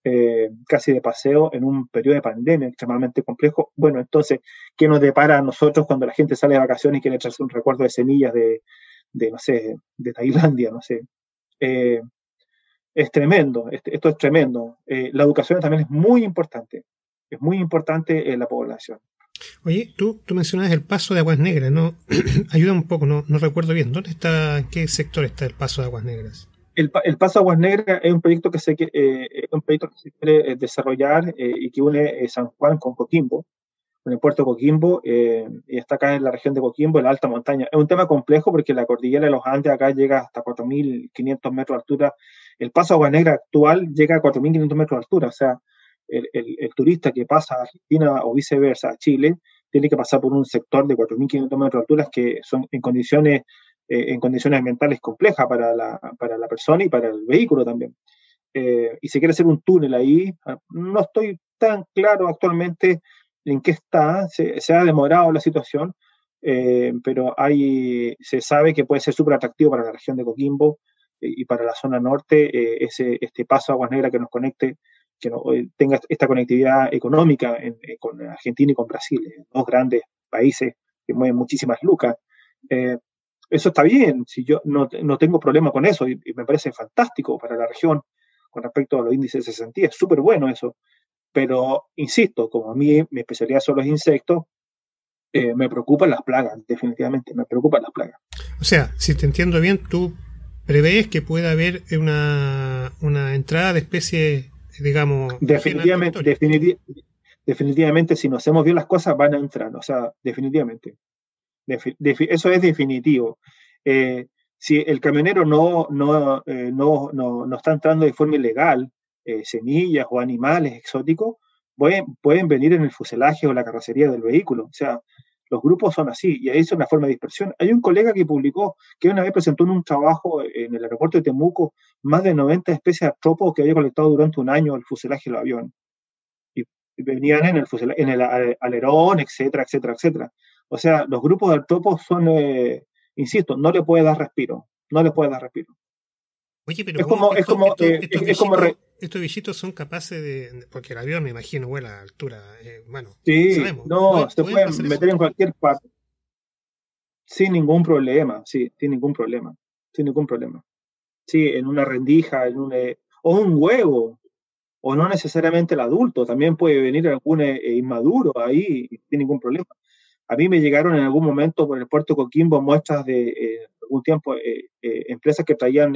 eh, casi de paseo en un periodo de pandemia extremadamente complejo. Bueno, entonces, ¿qué nos depara a nosotros cuando la gente sale de vacaciones y quiere echarse un recuerdo de semillas de, de no sé, de Tailandia, no sé? Eh, es tremendo, esto es tremendo. Eh, la educación también es muy importante, es muy importante en la población. Oye, tú, tú mencionabas el paso de Aguas Negras, ¿no? Ayuda un poco, no, no recuerdo bien. ¿Dónde está, en qué sector está el paso de Aguas Negras? el, el, Paso Aguas Negras es un proyecto que se, eh, un proyecto que se quiere eh, desarrollar eh, y que une San Juan con Coquimbo, con el puerto de Coquimbo, y está acá en la región de Coquimbo, en la alta montaña. Es un tema complejo porque la cordillera de los Andes acá llega hasta 4.500 metros de altura. El Paso Aguas Negras actual llega a 4.500 metros de altura, o sea, el, el, el, turista que pasa a Argentina o viceversa a Chile tiene que pasar por un sector de 4.500 metros de altura que son en condiciones, eh, en condiciones ambientales complejas para la, para la persona y para el vehículo también. Eh, y se quiere hacer un túnel ahí. Ah, no estoy tan claro actualmente en qué está, se, ha demorado la situación, eh, pero hay, se sabe que puede ser súper atractivo para la región de Coquimbo y para la zona norte ese, este paso a Aguas Negras que nos conecte que no, tenga esta conectividad económica eh, con Argentina y con Brasil, eh, dos grandes países que mueven muchísimas lucas. Eh, eso está bien, si yo no, no tengo problema con eso y, me parece fantástico para la región con respecto a los índices de cesantía, es súper bueno eso. Pero, insisto, como a mí mi especialidad son los insectos, me preocupan las plagas, definitivamente, me preocupan las plagas. O sea, si te entiendo bien, tú prevés que pueda haber una, una entrada de especies digamos. Definitivamente, definitivamente, si no hacemos bien las cosas, van a entrar, o sea, definitivamente. eso es definitivo. Eh, si el camionero no, no, eh, no, no, está entrando de forma ilegal, eh, semillas o animales exóticos, pueden, pueden venir en el fuselaje o la carrocería del vehículo. O sea, los grupos son así y ahí es una forma de dispersión. Hay un colega que publicó que una vez presentó en un trabajo en el aeropuerto de Temuco más de 90 especies de artrópodos que había colectado durante un año el fuselaje del avión. Y, venían en el, en el alerón, etcétera, etcétera, etcétera. O sea, los grupos de artrópodos son, eh, insisto, no le puede dar respiro, no le puede dar respiro. Oye, pero es como, es como, es como estos bichitos son capaces de. Porque el avión, me imagino, vuela a altura. Eh, bueno, sí, no, se pueden meter en cualquier parte. Sin ningún problema, sí, sin ningún problema. Sin ningún problema. Sí, en una rendija, en un, eh, o un huevo, o no necesariamente el adulto, también puede venir algún eh, inmaduro ahí, sin ningún problema. A mí me llegaron en algún momento por el puerto Coquimbo muestras de algún tiempo, empresas que traían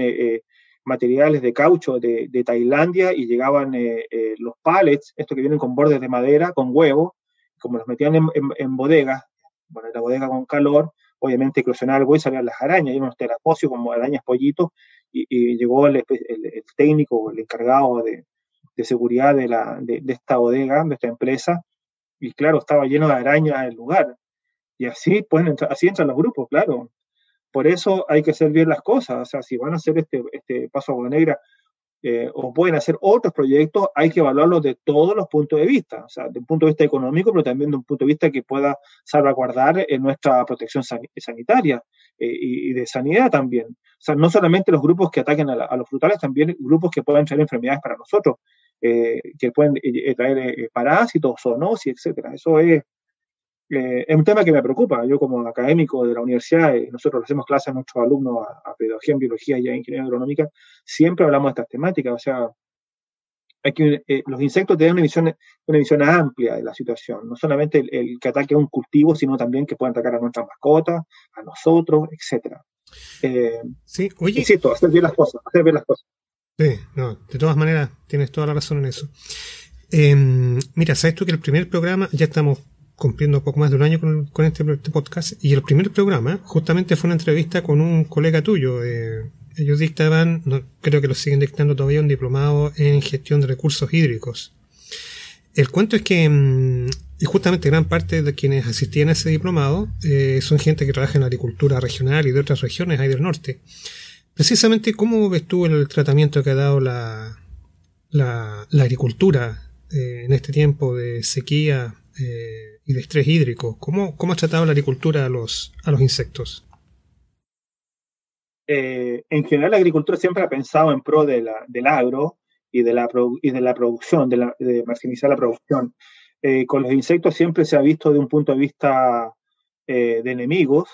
materiales de caucho de, Tailandia y llegaban eh, eh, los pallets, estos que vienen con bordes de madera, con huevo, como los metían en, en, bodegas, bueno, la bodega con calor, obviamente eclosionaba el huevo y salían las arañas, y unos terapocios como arañas pollitos, y, llegó el, el, técnico, el encargado de, de seguridad de, la, de, esta bodega, de esta empresa, y claro, estaba lleno de arañas el lugar. Y así, pueden entrar, así entran los grupos, claro. Por eso hay que hacer bien las cosas. O sea, si van a hacer este, este paso a Agua Negra eh, o pueden hacer otros proyectos, hay que evaluarlos de todos los puntos de vista. O sea, de un punto de vista económico, pero también de un punto de vista que pueda salvaguardar en nuestra protección sanitaria eh, y, de sanidad también. O sea, no solamente los grupos que ataquen a, los frutales, también grupos que puedan traer enfermedades para nosotros, eh, que pueden traer parásitos, zoonosis, etcétera. Eso es eh, es un tema que me preocupa. Yo como académico de la universidad, eh, nosotros hacemos clases a nuestros alumnos a, pedagogía en biología y a ingeniería agronómica, siempre hablamos de estas temáticas. O sea, hay que, eh, los insectos tienen una visión, una visión amplia de la situación, no solamente el, que ataque a un cultivo, sino también que pueden atacar a nuestras mascotas, a nosotros, etc. sí, oye. Insisto, hacer bien las cosas, hacer bien las cosas. Sí, no, de todas maneras, tienes toda la razón en eso. Em, mira, sabes tú que el primer programa, ya estamos cumpliendo poco más de un año con, este, este, podcast. Y el primer programa justamente fue una entrevista con un colega tuyo. Eh, ellos dictaban, creo que lo siguen dictando todavía, un diplomado en gestión de recursos hídricos. El cuento es que mm, y justamente gran parte de quienes asistían a ese diplomado eh, son gente que trabaja en agricultura regional y de otras regiones ahí del norte. Precisamente, ¿cómo ves tú el tratamiento que ha dado la, la, agricultura eh, en este tiempo de sequía? Y de estrés hídrico. ¿Cómo, cómo ha tratado la agricultura a los, a los insectos? Eh, en general, la agricultura siempre ha pensado en pro de la, del agro y de la, y de la producción, de, la, de maximizar la producción. Eh, con los insectos siempre se ha visto de un punto de vista de enemigos.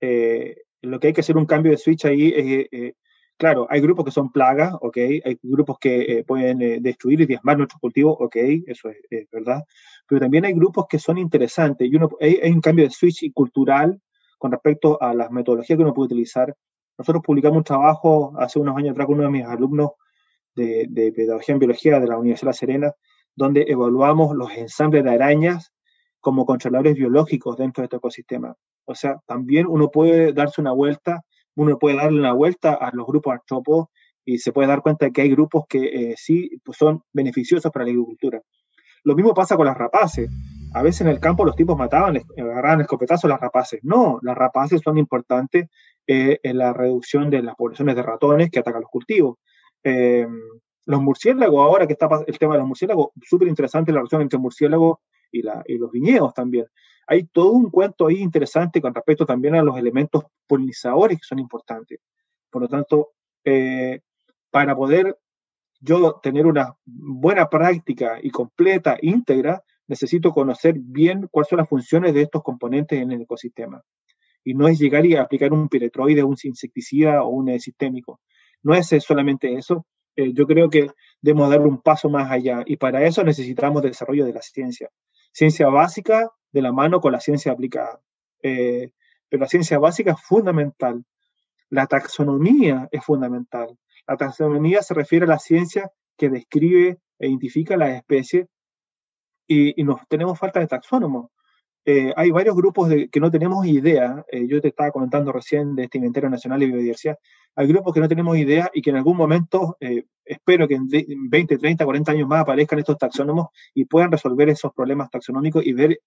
lo que hay que hacer un cambio de switch ahí es claro, hay grupos que son plagas, ok, hay grupos que pueden destruir y diezmar nuestros cultivos, ok, eso es, verdad, pero también hay grupos que son interesantes y uno, hay, un cambio de switch cultural con respecto a las metodologías que uno puede utilizar. Nosotros publicamos un trabajo hace unos años atrás con uno de mis alumnos de, Pedagogía en Biología de la Universidad de La Serena, donde evaluamos los ensambles de arañas como controladores biológicos dentro de este ecosistema. O sea, también uno puede darse una vuelta, uno puede darle una vuelta a los grupos artrópodos y se puede dar cuenta de que hay grupos que eh, sí pues son beneficiosos para la agricultura. Lo mismo pasa con las rapaces. a veces en el campo los tipos mataban, agarraban escopetazos las rapaces. No, las rapaces son importantes eh, en la reducción de las poblaciones de ratones que atacan los cultivos. Eh, los murciélagos, ahora que está el tema de los murciélagos, súper interesante la relación entre murciélagos y, y los viñedos también. Hay todo un cuento ahí interesante con respecto también a los elementos polinizadores que son importantes. Por lo tanto, eh, para poder yo tener una buena práctica y completa, íntegra, necesito conocer bien cuáles son las funciones de estos componentes en el ecosistema. Y no es llegar y aplicar un piretroide, un insecticida o un sistémico. No es solamente eso. Eh, yo creo que debemos dar un paso más allá y para eso necesitamos desarrollo de la ciencia. Ciencia básica de la mano con la ciencia aplicada. Eh, pero la ciencia básica es fundamental. La taxonomía es fundamental. La taxonomía se refiere a la ciencia que describe e identifica las especies y, y nos tenemos falta de taxónomos. Eh, hay varios grupos de, que no tenemos idea, eh, yo te estaba comentando recién de este inventario nacional de biodiversidad, hay grupos que no tenemos idea y que en algún momento, eh, espero que en 20, 30, 40 años más aparezcan estos taxónomos y puedan resolver esos problemas taxonómicos y ver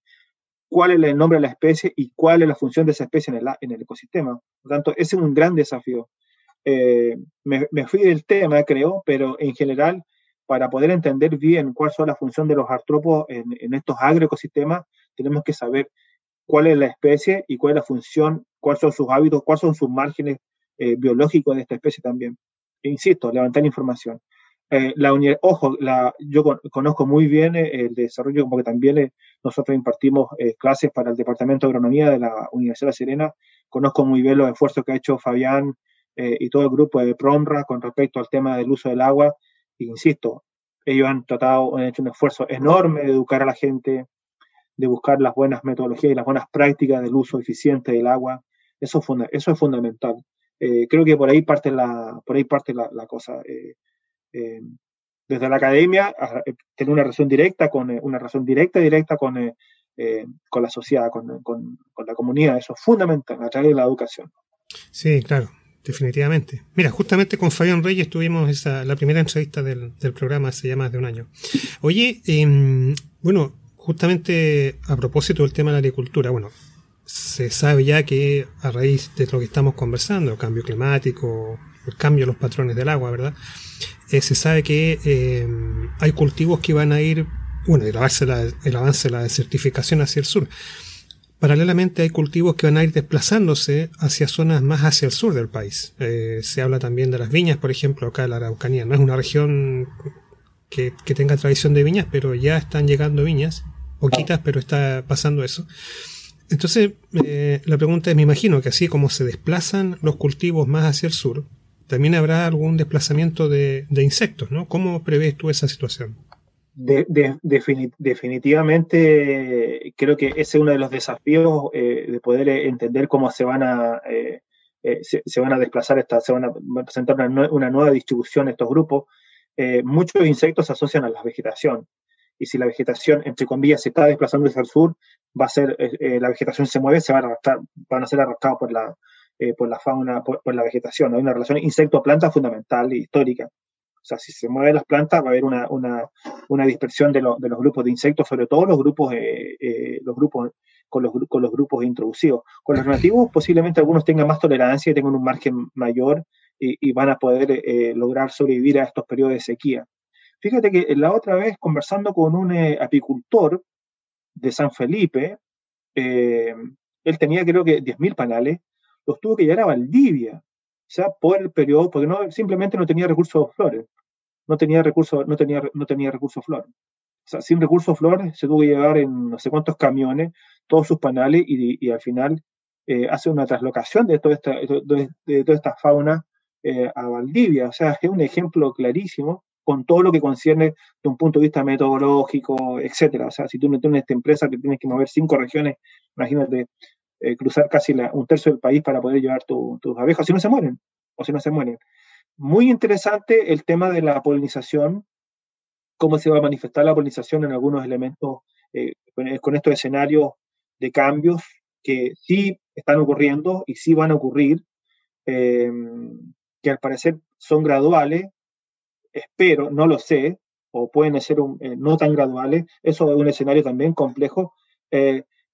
cuál es el nombre de la especie y cuál es la función de esa especie en el, en el ecosistema. Por tanto, ese es un gran desafío. Me, me, fui del tema, creo, pero en general, para poder entender bien cuál es la función de los artrópodos en, en estos agroecosistemas, tenemos que saber cuál es la especie y cuál es la función, cuáles son sus hábitos, cuáles son sus márgenes eh, biológicos de esta especie también. E insisto, levantar información. Eh, la ojo, la, yo conozco muy bien eh, el desarrollo, porque también nosotros impartimos clases para el Departamento de Agronomía de la Universidad de Serena. Conozco muy bien los esfuerzos que ha hecho Fabián y todo el grupo de PROMRA con respecto al tema del uso del agua. E insisto, ellos han tratado, han hecho un esfuerzo enorme de educar a la gente, de buscar las buenas metodologías y las buenas prácticas del uso eficiente del agua. Eso, eso es fundamental. Eh, creo que por ahí parte la, por ahí parte la, cosa. Eh, eh, desde la academia, tener una relación directa con una relación directa directa con, con la sociedad, con, con, la comunidad. Eso es fundamental a través de la educación. Sí, claro, definitivamente. Mira, justamente con Fabián Reyes tuvimos esa, la primera entrevista del, del programa hace ya más de un año. Oye, em, bueno, justamente a propósito del tema de la agricultura, bueno, se sabe ya que a raíz de lo que estamos conversando, cambio climático, el cambio de los patrones del agua, ¿verdad? Eh, se sabe que eh, hay cultivos que van a ir, bueno, el avance, la, el avance de la desertificación hacia el sur. Paralelamente hay cultivos que van a ir desplazándose hacia zonas más hacia el sur del país. Eh, se habla también de las viñas, por ejemplo, acá en la Araucanía. No es una región que, que tenga tradición de viñas, pero ya están llegando viñas poquitas, pero está pasando eso. Entonces, la pregunta es, me imagino que así como se desplazan los cultivos más hacia el sur, también habrá algún desplazamiento de, insectos, ¿no? ¿Cómo prevés tú esa situación? definitivamente creo que ese es uno de los desafíos eh, de poder entender cómo se van a eh, se, van a desplazar esta, se van a presentar una, una nueva distribución estos grupos. muchos insectos se asocian a la vegetación y si la vegetación, entre comillas, se está desplazando hacia el sur, va a ser, eh, eh, la vegetación se mueve, se van a arrastrar, van a ser arrastrados por la, eh, por la fauna, por, la vegetación. Hay una relación insecto-planta fundamental e histórica. O sea, si se mueven las plantas, va a haber una, una, una dispersión de, de, los grupos de insectos, sobre todo los grupos, los grupos con los, con los grupos introducidos. Con los nativos, posiblemente algunos tengan más tolerancia y tengan un margen mayor y, y van a poder lograr sobrevivir a estos periodos de sequía. Fíjate que la otra vez conversando con un eh, apicultor de San Felipe, eh, él tenía creo que 10.000 panales, los tuvo que llevar a Valdivia, sea, por el periodo, porque no, simplemente no tenía recursos flores, no tenía recursos, no tenía, no tenía recursos flores. O sea, sin recursos flores se tuvo que llevar en no sé cuántos camiones todos sus panales y, al final eh, hace una traslocación de toda esta, de, toda esta fauna a Valdivia. O sea, es un ejemplo clarísimo con todo lo que concierne de un punto de vista metodológico, etcétera. O sea, si tú no tienes esta empresa que tienes que mover cinco regiones, imagínate eh, cruzar casi un tercio del país para poder llevar tus abejas, si no se mueren, o si no se mueren. Muy interesante el tema de la polinización, cómo se va a manifestar la polinización en algunos elementos, eh, con, estos escenarios de cambios que sí están ocurriendo y sí van a ocurrir, eh, que al parecer son graduales, espero, no lo sé, o pueden ser no tan graduales. Eso es un escenario también complejo,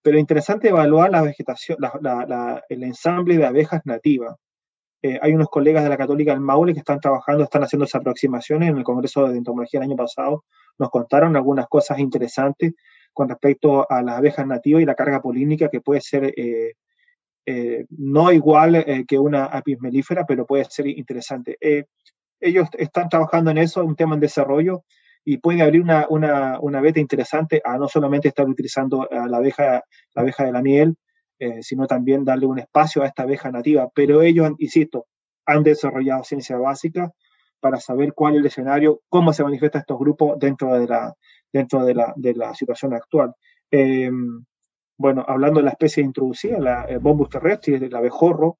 pero interesante evaluar la vegetación, el ensamble de abejas nativas. Eh, hay unos colegas de la Católica del Maule que están trabajando, están haciendo esas aproximaciones en el Congreso de Entomología el año pasado. Nos contaron algunas cosas interesantes con respecto a las abejas nativas y la carga polínica que puede ser eh, eh, no igual que una apis melífera, pero puede ser interesante. ellos están trabajando en eso, un tema en desarrollo, y puede abrir una, una, una beta interesante a no solamente estar utilizando a la abeja, la abeja de la miel, eh, sino también darle un espacio a esta abeja nativa. Pero ellos, insisto, han desarrollado ciencia básica para saber cuál es el escenario, cómo se manifiestan estos grupos dentro de la, dentro de la, de la situación actual. Em, bueno, hablando de la especie introducida, la, el Bombus terrestre, el abejorro,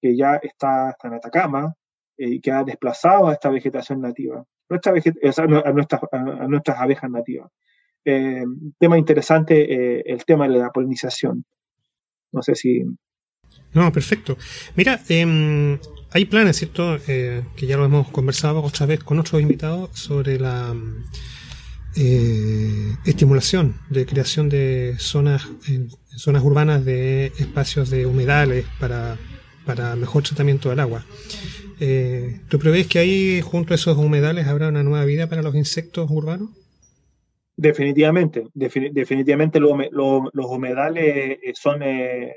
que ya está, en Atacama eh, y que ha desplazado a esta vegetación nativa, nuestra a, nuestras, a, nuestras abejas nativas. Em, tema interesante, eh, el tema de la polinización. No sé si... No, perfecto. Mira, em, hay planes, ¿cierto? Eh, que ya lo hemos conversado otra vez con otros invitados sobre la eh, estimulación de creación de zonas, zonas urbanas de espacios de humedales para, para mejor tratamiento del agua. Eh, ¿Tú prevés que ahí, junto a esos humedales, habrá una nueva vida para los insectos urbanos? Definitivamente, definitivamente los humedales eh, son, eh,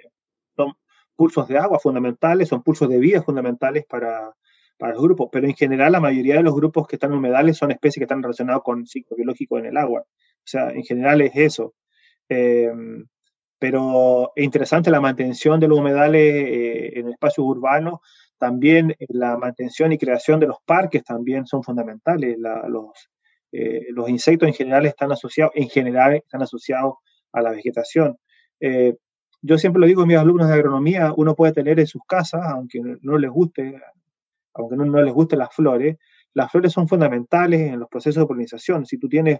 son, pulsos de agua fundamentales, son pulsos de vida fundamentales para, los grupos, pero en general la mayoría de los grupos que están en humedales son especies que están relacionados con ciclo biológico en el agua. O sea, en general es eso. Em, pero es interesante la mantención de los humedales eh, en espacios urbanos, también la mantención y creación de los parques también son fundamentales. los, eh, los insectos en general están asociados, en general están asociados a la vegetación. Eh, yo siempre lo digo a mis alumnos de agronomía, uno puede tener en sus casas, aunque no les guste, aunque no, les gusten las flores, las flores son fundamentales en los procesos de polinización. Si tú tienes,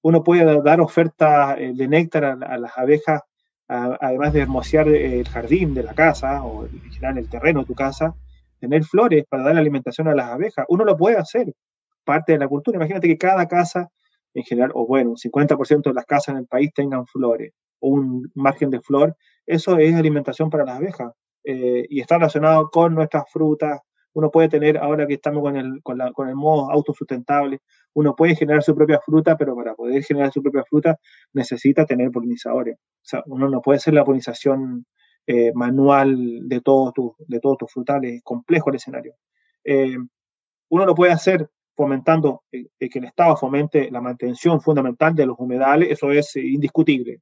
uno puede dar oferta eh, de néctar a, las abejas, además de hermosear el jardín de la casa o en general el terreno de tu casa, tener flores para dar alimentación a las abejas. Uno lo puede hacer parte de la cultura. Imagínate que cada casa, en general, o bueno, un 50% de las casas en el país tengan flores o un margen de flor, eso es alimentación para las abejas eh, y está relacionado con nuestras frutas. Uno puede tener, ahora que estamos con el, con, la, con el modo autosustentable, uno puede generar su propia fruta, pero para poder generar su propia fruta necesita tener polinizadores. O sea, uno no puede hacer la polinización eh, manual de todos tus de todos tus frutales, es complejo el escenario. Eh, uno lo puede hacer fomentando eh, que el Estado fomente la mantención fundamental de los humedales, eso es indiscutible.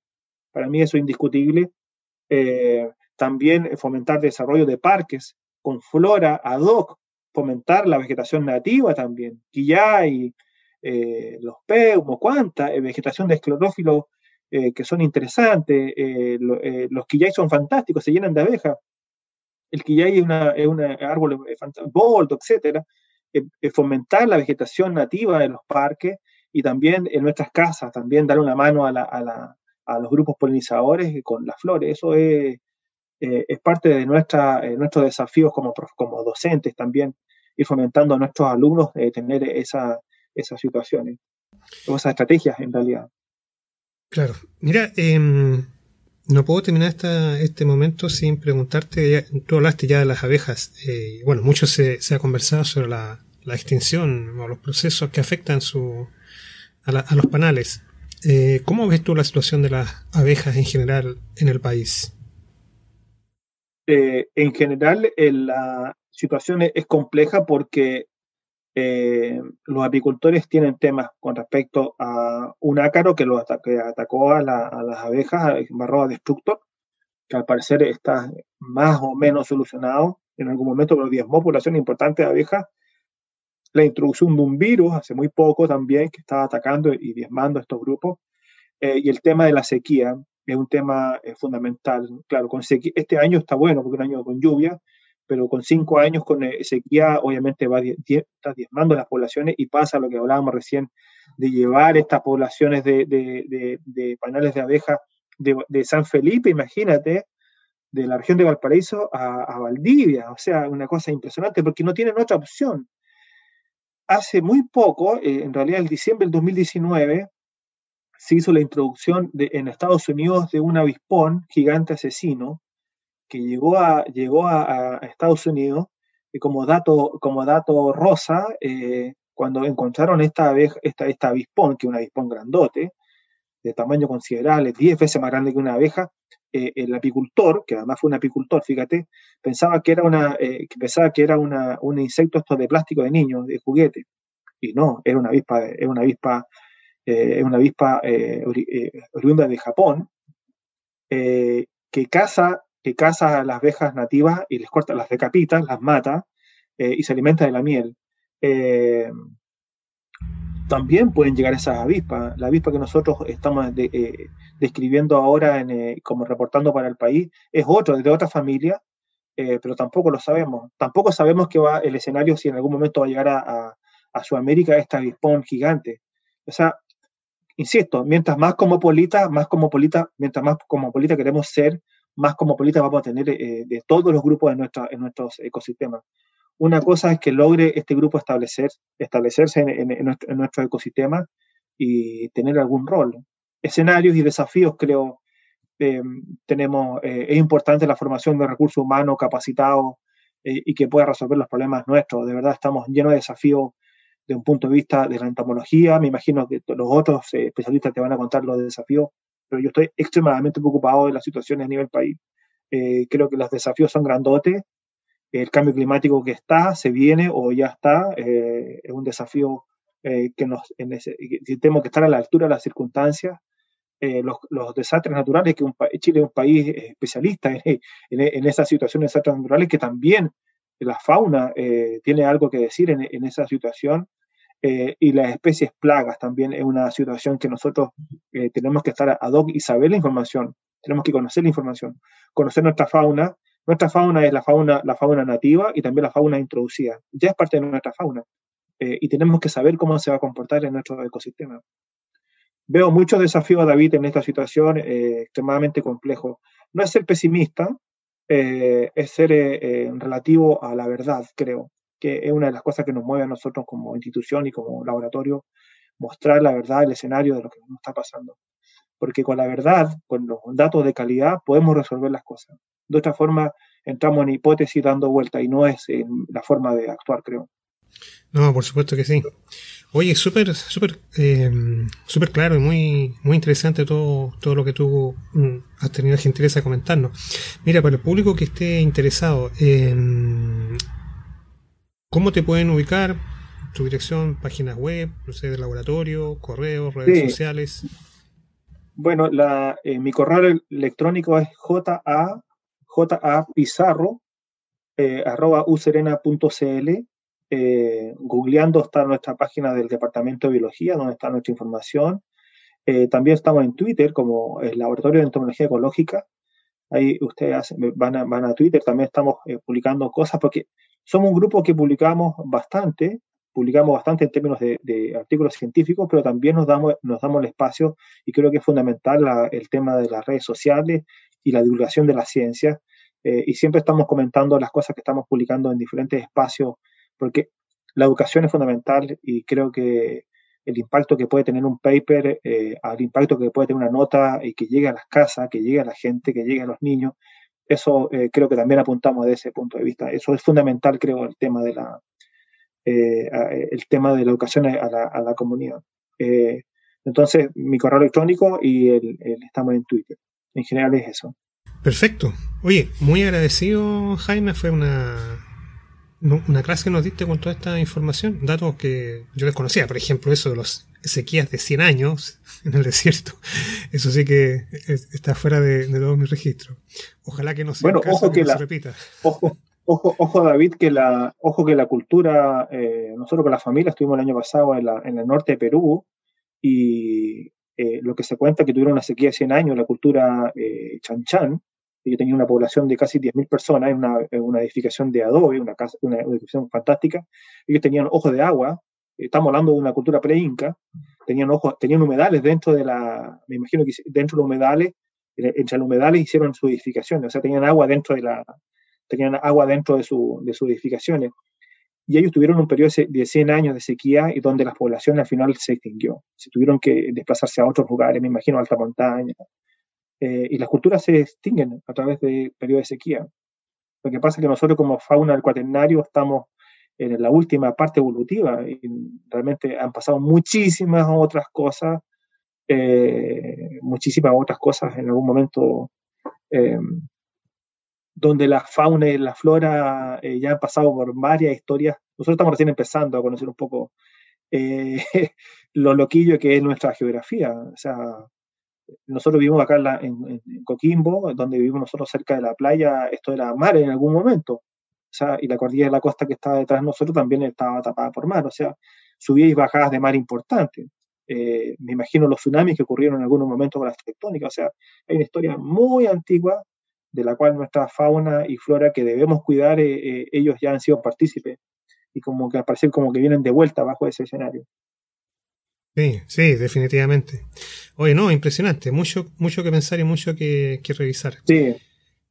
Para mí eso es indiscutible. también fomentar desarrollo de parques con flora ad hoc, fomentar la vegetación nativa también. Quillay, los peumos, cuánta vegetación de esclerófilos que son interesantes. los quillay son fantásticos, se llenan de abejas. El quillay es, un árbol boldo, etcétera eh, fomentar la vegetación nativa en los parques y también en nuestras casas, también dar una mano a, los grupos polinizadores con las flores. Eso es, eh, es parte de nuestra, eh, nuestros desafíos como, como docentes también, ir fomentando a nuestros alumnos tener esa, esas situaciones, esas estrategias en realidad. Claro, mira, em, no puedo terminar este momento sin preguntarte, tú hablaste ya de las abejas, bueno, mucho se, ha conversado sobre la, extinción o los procesos que afectan a, los panales. Eh, ¿Cómo ves tú la situación de las abejas en general en el país? Eh, en general, eh, la situación es, compleja porque los apicultores tienen temas con respecto a un ácaro que, lo que atacó a, las abejas, Barroa destructor, que al parecer está más o menos solucionado en algún momento, pero diezmó población importante de abejas la introducción de un virus hace muy poco también que estaba atacando y diezmando a estos grupos. Eh, y el tema de la sequía es un tema eh, fundamental. Claro, con este año está bueno porque es un año con lluvia, pero con cinco años con eh, sequía obviamente va diezmando las poblaciones y pasa lo que hablábamos recién de llevar estas poblaciones de, de, de, panales de abeja de, San Felipe, imagínate, de la región de Valparaíso a, a Valdivia. O sea, una cosa impresionante porque no tienen otra opción hace muy poco, eh, en realidad el diciembre del 2019, se hizo la introducción en Estados Unidos de un avispón gigante asesino que llegó a, llegó a, Estados Unidos y como dato, como dato rosa, eh, cuando encontraron esta, abeja, esta, esta avispón, que es un avispón grandote, de tamaño considerable, 10 veces más grande que una abeja, eh, el apicultor, que además fue un apicultor, fíjate, pensaba que era, una, eh, pensaba que era una, un insecto esto de plástico de niños, de juguete. Y no, era una avispa, es una avispa, una avispa oriunda de Japón, que caza que caza a las abejas nativas y les corta, las decapita, las mata eh, y se alimenta de la miel. Eh, también pueden llegar esas avispas. La avispa que nosotros estamos eh, describiendo ahora como reportando para el país es otro, de otra familia, pero tampoco lo sabemos. Tampoco sabemos que va el escenario si en algún momento va a llegar a, a, Sudamérica este avispón gigante. O sea, insisto, mientras más cosmopolita, más cosmopolita, mientras más cosmopolita queremos ser, más como política vamos a tener eh, de todos los grupos en, nuestra, en nuestros ecosistemas. Una cosa es que logre este grupo establecer, establecerse en, nuestro, ecosistema y tener algún rol. Escenarios y desafíos, creo, eh, tenemos, eh, es importante la formación de recursos humanos capacitados y que pueda resolver los problemas nuestros. De verdad, estamos llenos de desafíos de un punto de vista de la entomología. Me imagino que los otros especialistas te van a contar los desafíos pero yo estoy extremadamente preocupado de las situaciones a nivel país. Eh, creo que los desafíos son grandotes. El cambio climático que está, se viene o ya está, eh, es un desafío eh, que, nos, en ese, que tenemos que estar a la altura de las circunstancias. Los, los, desastres naturales, que un, Chile es un país especialista en, en, esas situaciones de desastres naturales, que también la fauna tiene algo que decir en, en esa situación. Eh, y las especies plagas también es una situación que nosotros eh, tenemos que estar ad hoc y saber la información, tenemos que conocer la información, conocer nuestra fauna. Nuestra fauna es la fauna, la fauna nativa y también la fauna introducida. Ya es parte de nuestra fauna eh, y tenemos que saber cómo se va a comportar en nuestro ecosistema. Veo muchos desafíos, David, en esta situación extremadamente complejo. No es ser pesimista, es ser relativo a la verdad, creo que es una de las cosas que nos mueve a nosotros como institución y como laboratorio, mostrar la verdad, el escenario de lo que nos está pasando. Porque con la verdad, con los datos de calidad, podemos resolver las cosas. De otra forma, entramos en hipótesis dando vuelta y no es la forma de actuar, creo. No, por supuesto que sí. Oye, súper, súper, eh, súper claro y muy, muy interesante todo, todo lo que tú mm, has tenido gentileza de comentarnos. Mira, para el público que esté interesado, eh, ¿Cómo te pueden ubicar? Tu dirección, páginas web, de laboratorio, correos, redes sociales. Bueno, la, eh, mi correo electrónico es ja, japizarro eh, arroba userena.cl. Eh, googleando está nuestra página del Departamento de Biología, donde está nuestra información. Eh, también estamos en Twitter como el Laboratorio de Entomología Ecológica. Ahí ustedes van a, van a Twitter, también estamos publicando cosas porque somos un grupo que publicamos bastante, publicamos bastante en términos de, artículos científicos, pero también nos damos, nos damos el espacio y creo que es fundamental el tema de las redes sociales y la divulgación de la ciencia. Eh, y siempre estamos comentando las cosas que estamos publicando en diferentes espacios, porque la educación es fundamental y creo que el impacto que puede tener un paper, eh, al impacto que puede tener una nota y que llegue a las casas, que llegue a la gente, que llegue a los niños, eso eh, creo que también apuntamos de ese punto de vista. Eso es fundamental, creo, el tema de la, eh, el tema de la educación a la, a la comunidad. Eh, entonces, mi correo electrónico y el, estamos en Twitter. En general es eso. Perfecto. Oye, muy agradecido, Jaime. Fue una, una clase que nos diste con toda esta información, datos que yo desconocía, por ejemplo, eso de los sequías de 100 años en el desierto. Eso sí que está fuera de, de todos mis registros. Ojalá que no se, bueno, ojo que, la, repita. Ojo, ojo, ojo, David, que la, ojo que la cultura, eh, nosotros con la familia estuvimos el año pasado en, la, en el norte de Perú y eh, lo que se cuenta que tuvieron una sequía de 100 años, la cultura eh, Chan Chan, yo tenía una población de casi 10.000 personas en una, edificación de adobe, una, casa, una edificación fantástica. Ellos tenían ojos de agua, estamos hablando de una cultura pre-inca, tenían ojos, tenían humedales dentro de la, me imagino que dentro de los humedales, eh, entre los humedales hicieron sus edificaciones, o sea, tenían agua dentro de la, tenían agua dentro de, su, de sus edificaciones. y ellos tuvieron un periodo de 100 años de sequía y donde la población al final se extinguió. Se tuvieron que desplazarse a otros lugares, me imagino, alta montaña. Eh, y las culturas se extinguen a través de periodos de sequía. Lo que pasa es que nosotros como fauna del cuaternario estamos en la última parte evolutiva y realmente han pasado muchísimas otras cosas, eh, muchísimas otras cosas en algún momento eh, donde la fauna y la flora eh, ya han pasado por varias historias. Nosotros estamos recién empezando a conocer un poco eh, lo loquillo que es nuestra geografía. O sea, nosotros vivimos acá en, Coquimbo, donde vivimos nosotros cerca de la playa, esto era mar en algún momento. O sea, y la cordillera de la costa que estaba detrás de nosotros también estaba tapada por mar. O sea, subíais y bajadas de mar importantes. Eh, me imagino los tsunamis que ocurrieron en algunos momentos con las tectónicas. O sea, hay una historia muy antigua de la cual nuestra fauna y flora que debemos cuidar, eh, eh, ellos ya han sido partícipes y como que aparecen como que vienen de vuelta bajo ese escenario. Sí, sí, definitivamente. Oye, no, impresionante, mucho, mucho que pensar y mucho que, revisar. Sí.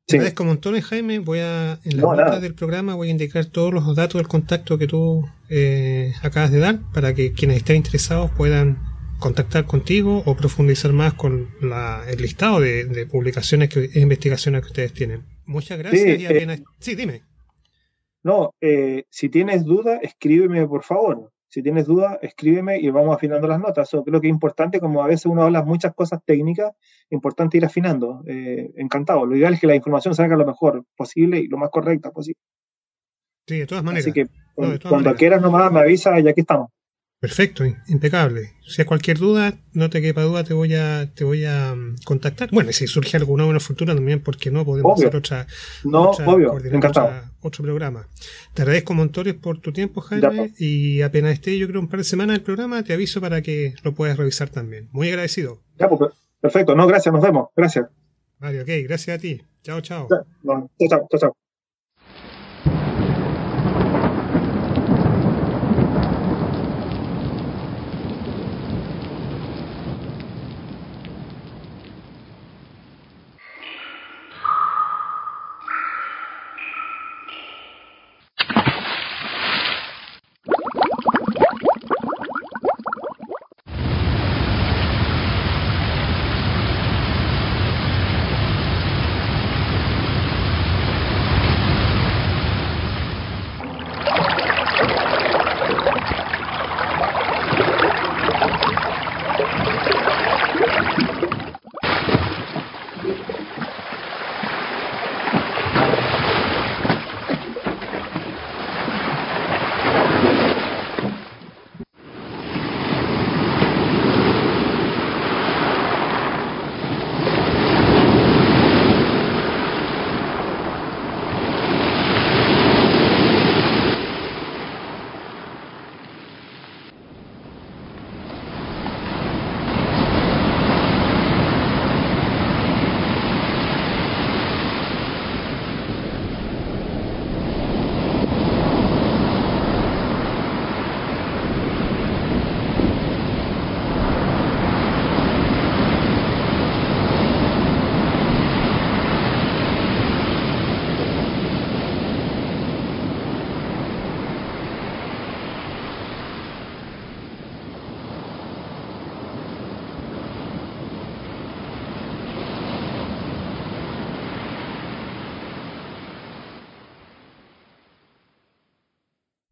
Te agradezco un montón, Jaime. Voy a, en la nota del programa voy a indicar todos los datos del contacto que tú eh, acabas de dar para que quienes estén interesados puedan contactar contigo o profundizar más con el listado de, publicaciones e investigaciones que ustedes tienen. Muchas gracias. Sí, eh, sí dime. No, eh, si tienes duda, escríbeme por favor. Si tienes duda, escríbeme y vamos afinando las notas. Eso creo que es importante, como a veces uno habla muchas cosas técnicas, importante ir afinando. Eh, encantado. Lo ideal es que la información salga lo mejor posible y lo más correcta posible. Sí, de todas maneras. Así que cuando quieras nomás me avisa y aquí estamos. Perfecto, impecable. Si hay cualquier duda, no te quepa duda, te voy a, te voy a mm, contactar. Bueno, si surge alguna buena fortuna también, porque no podemos hacer otra, no, obvio. otro programa. Te agradezco montones por tu tiempo, Jaime, y apenas esté, yo creo, un par de semanas el programa, te aviso para que lo puedas revisar también. Muy agradecido. Ya, pues, perfecto, no, gracias, nos vemos, gracias. Vale, ok, gracias a ti. Chao, chao. chao, chao, chao.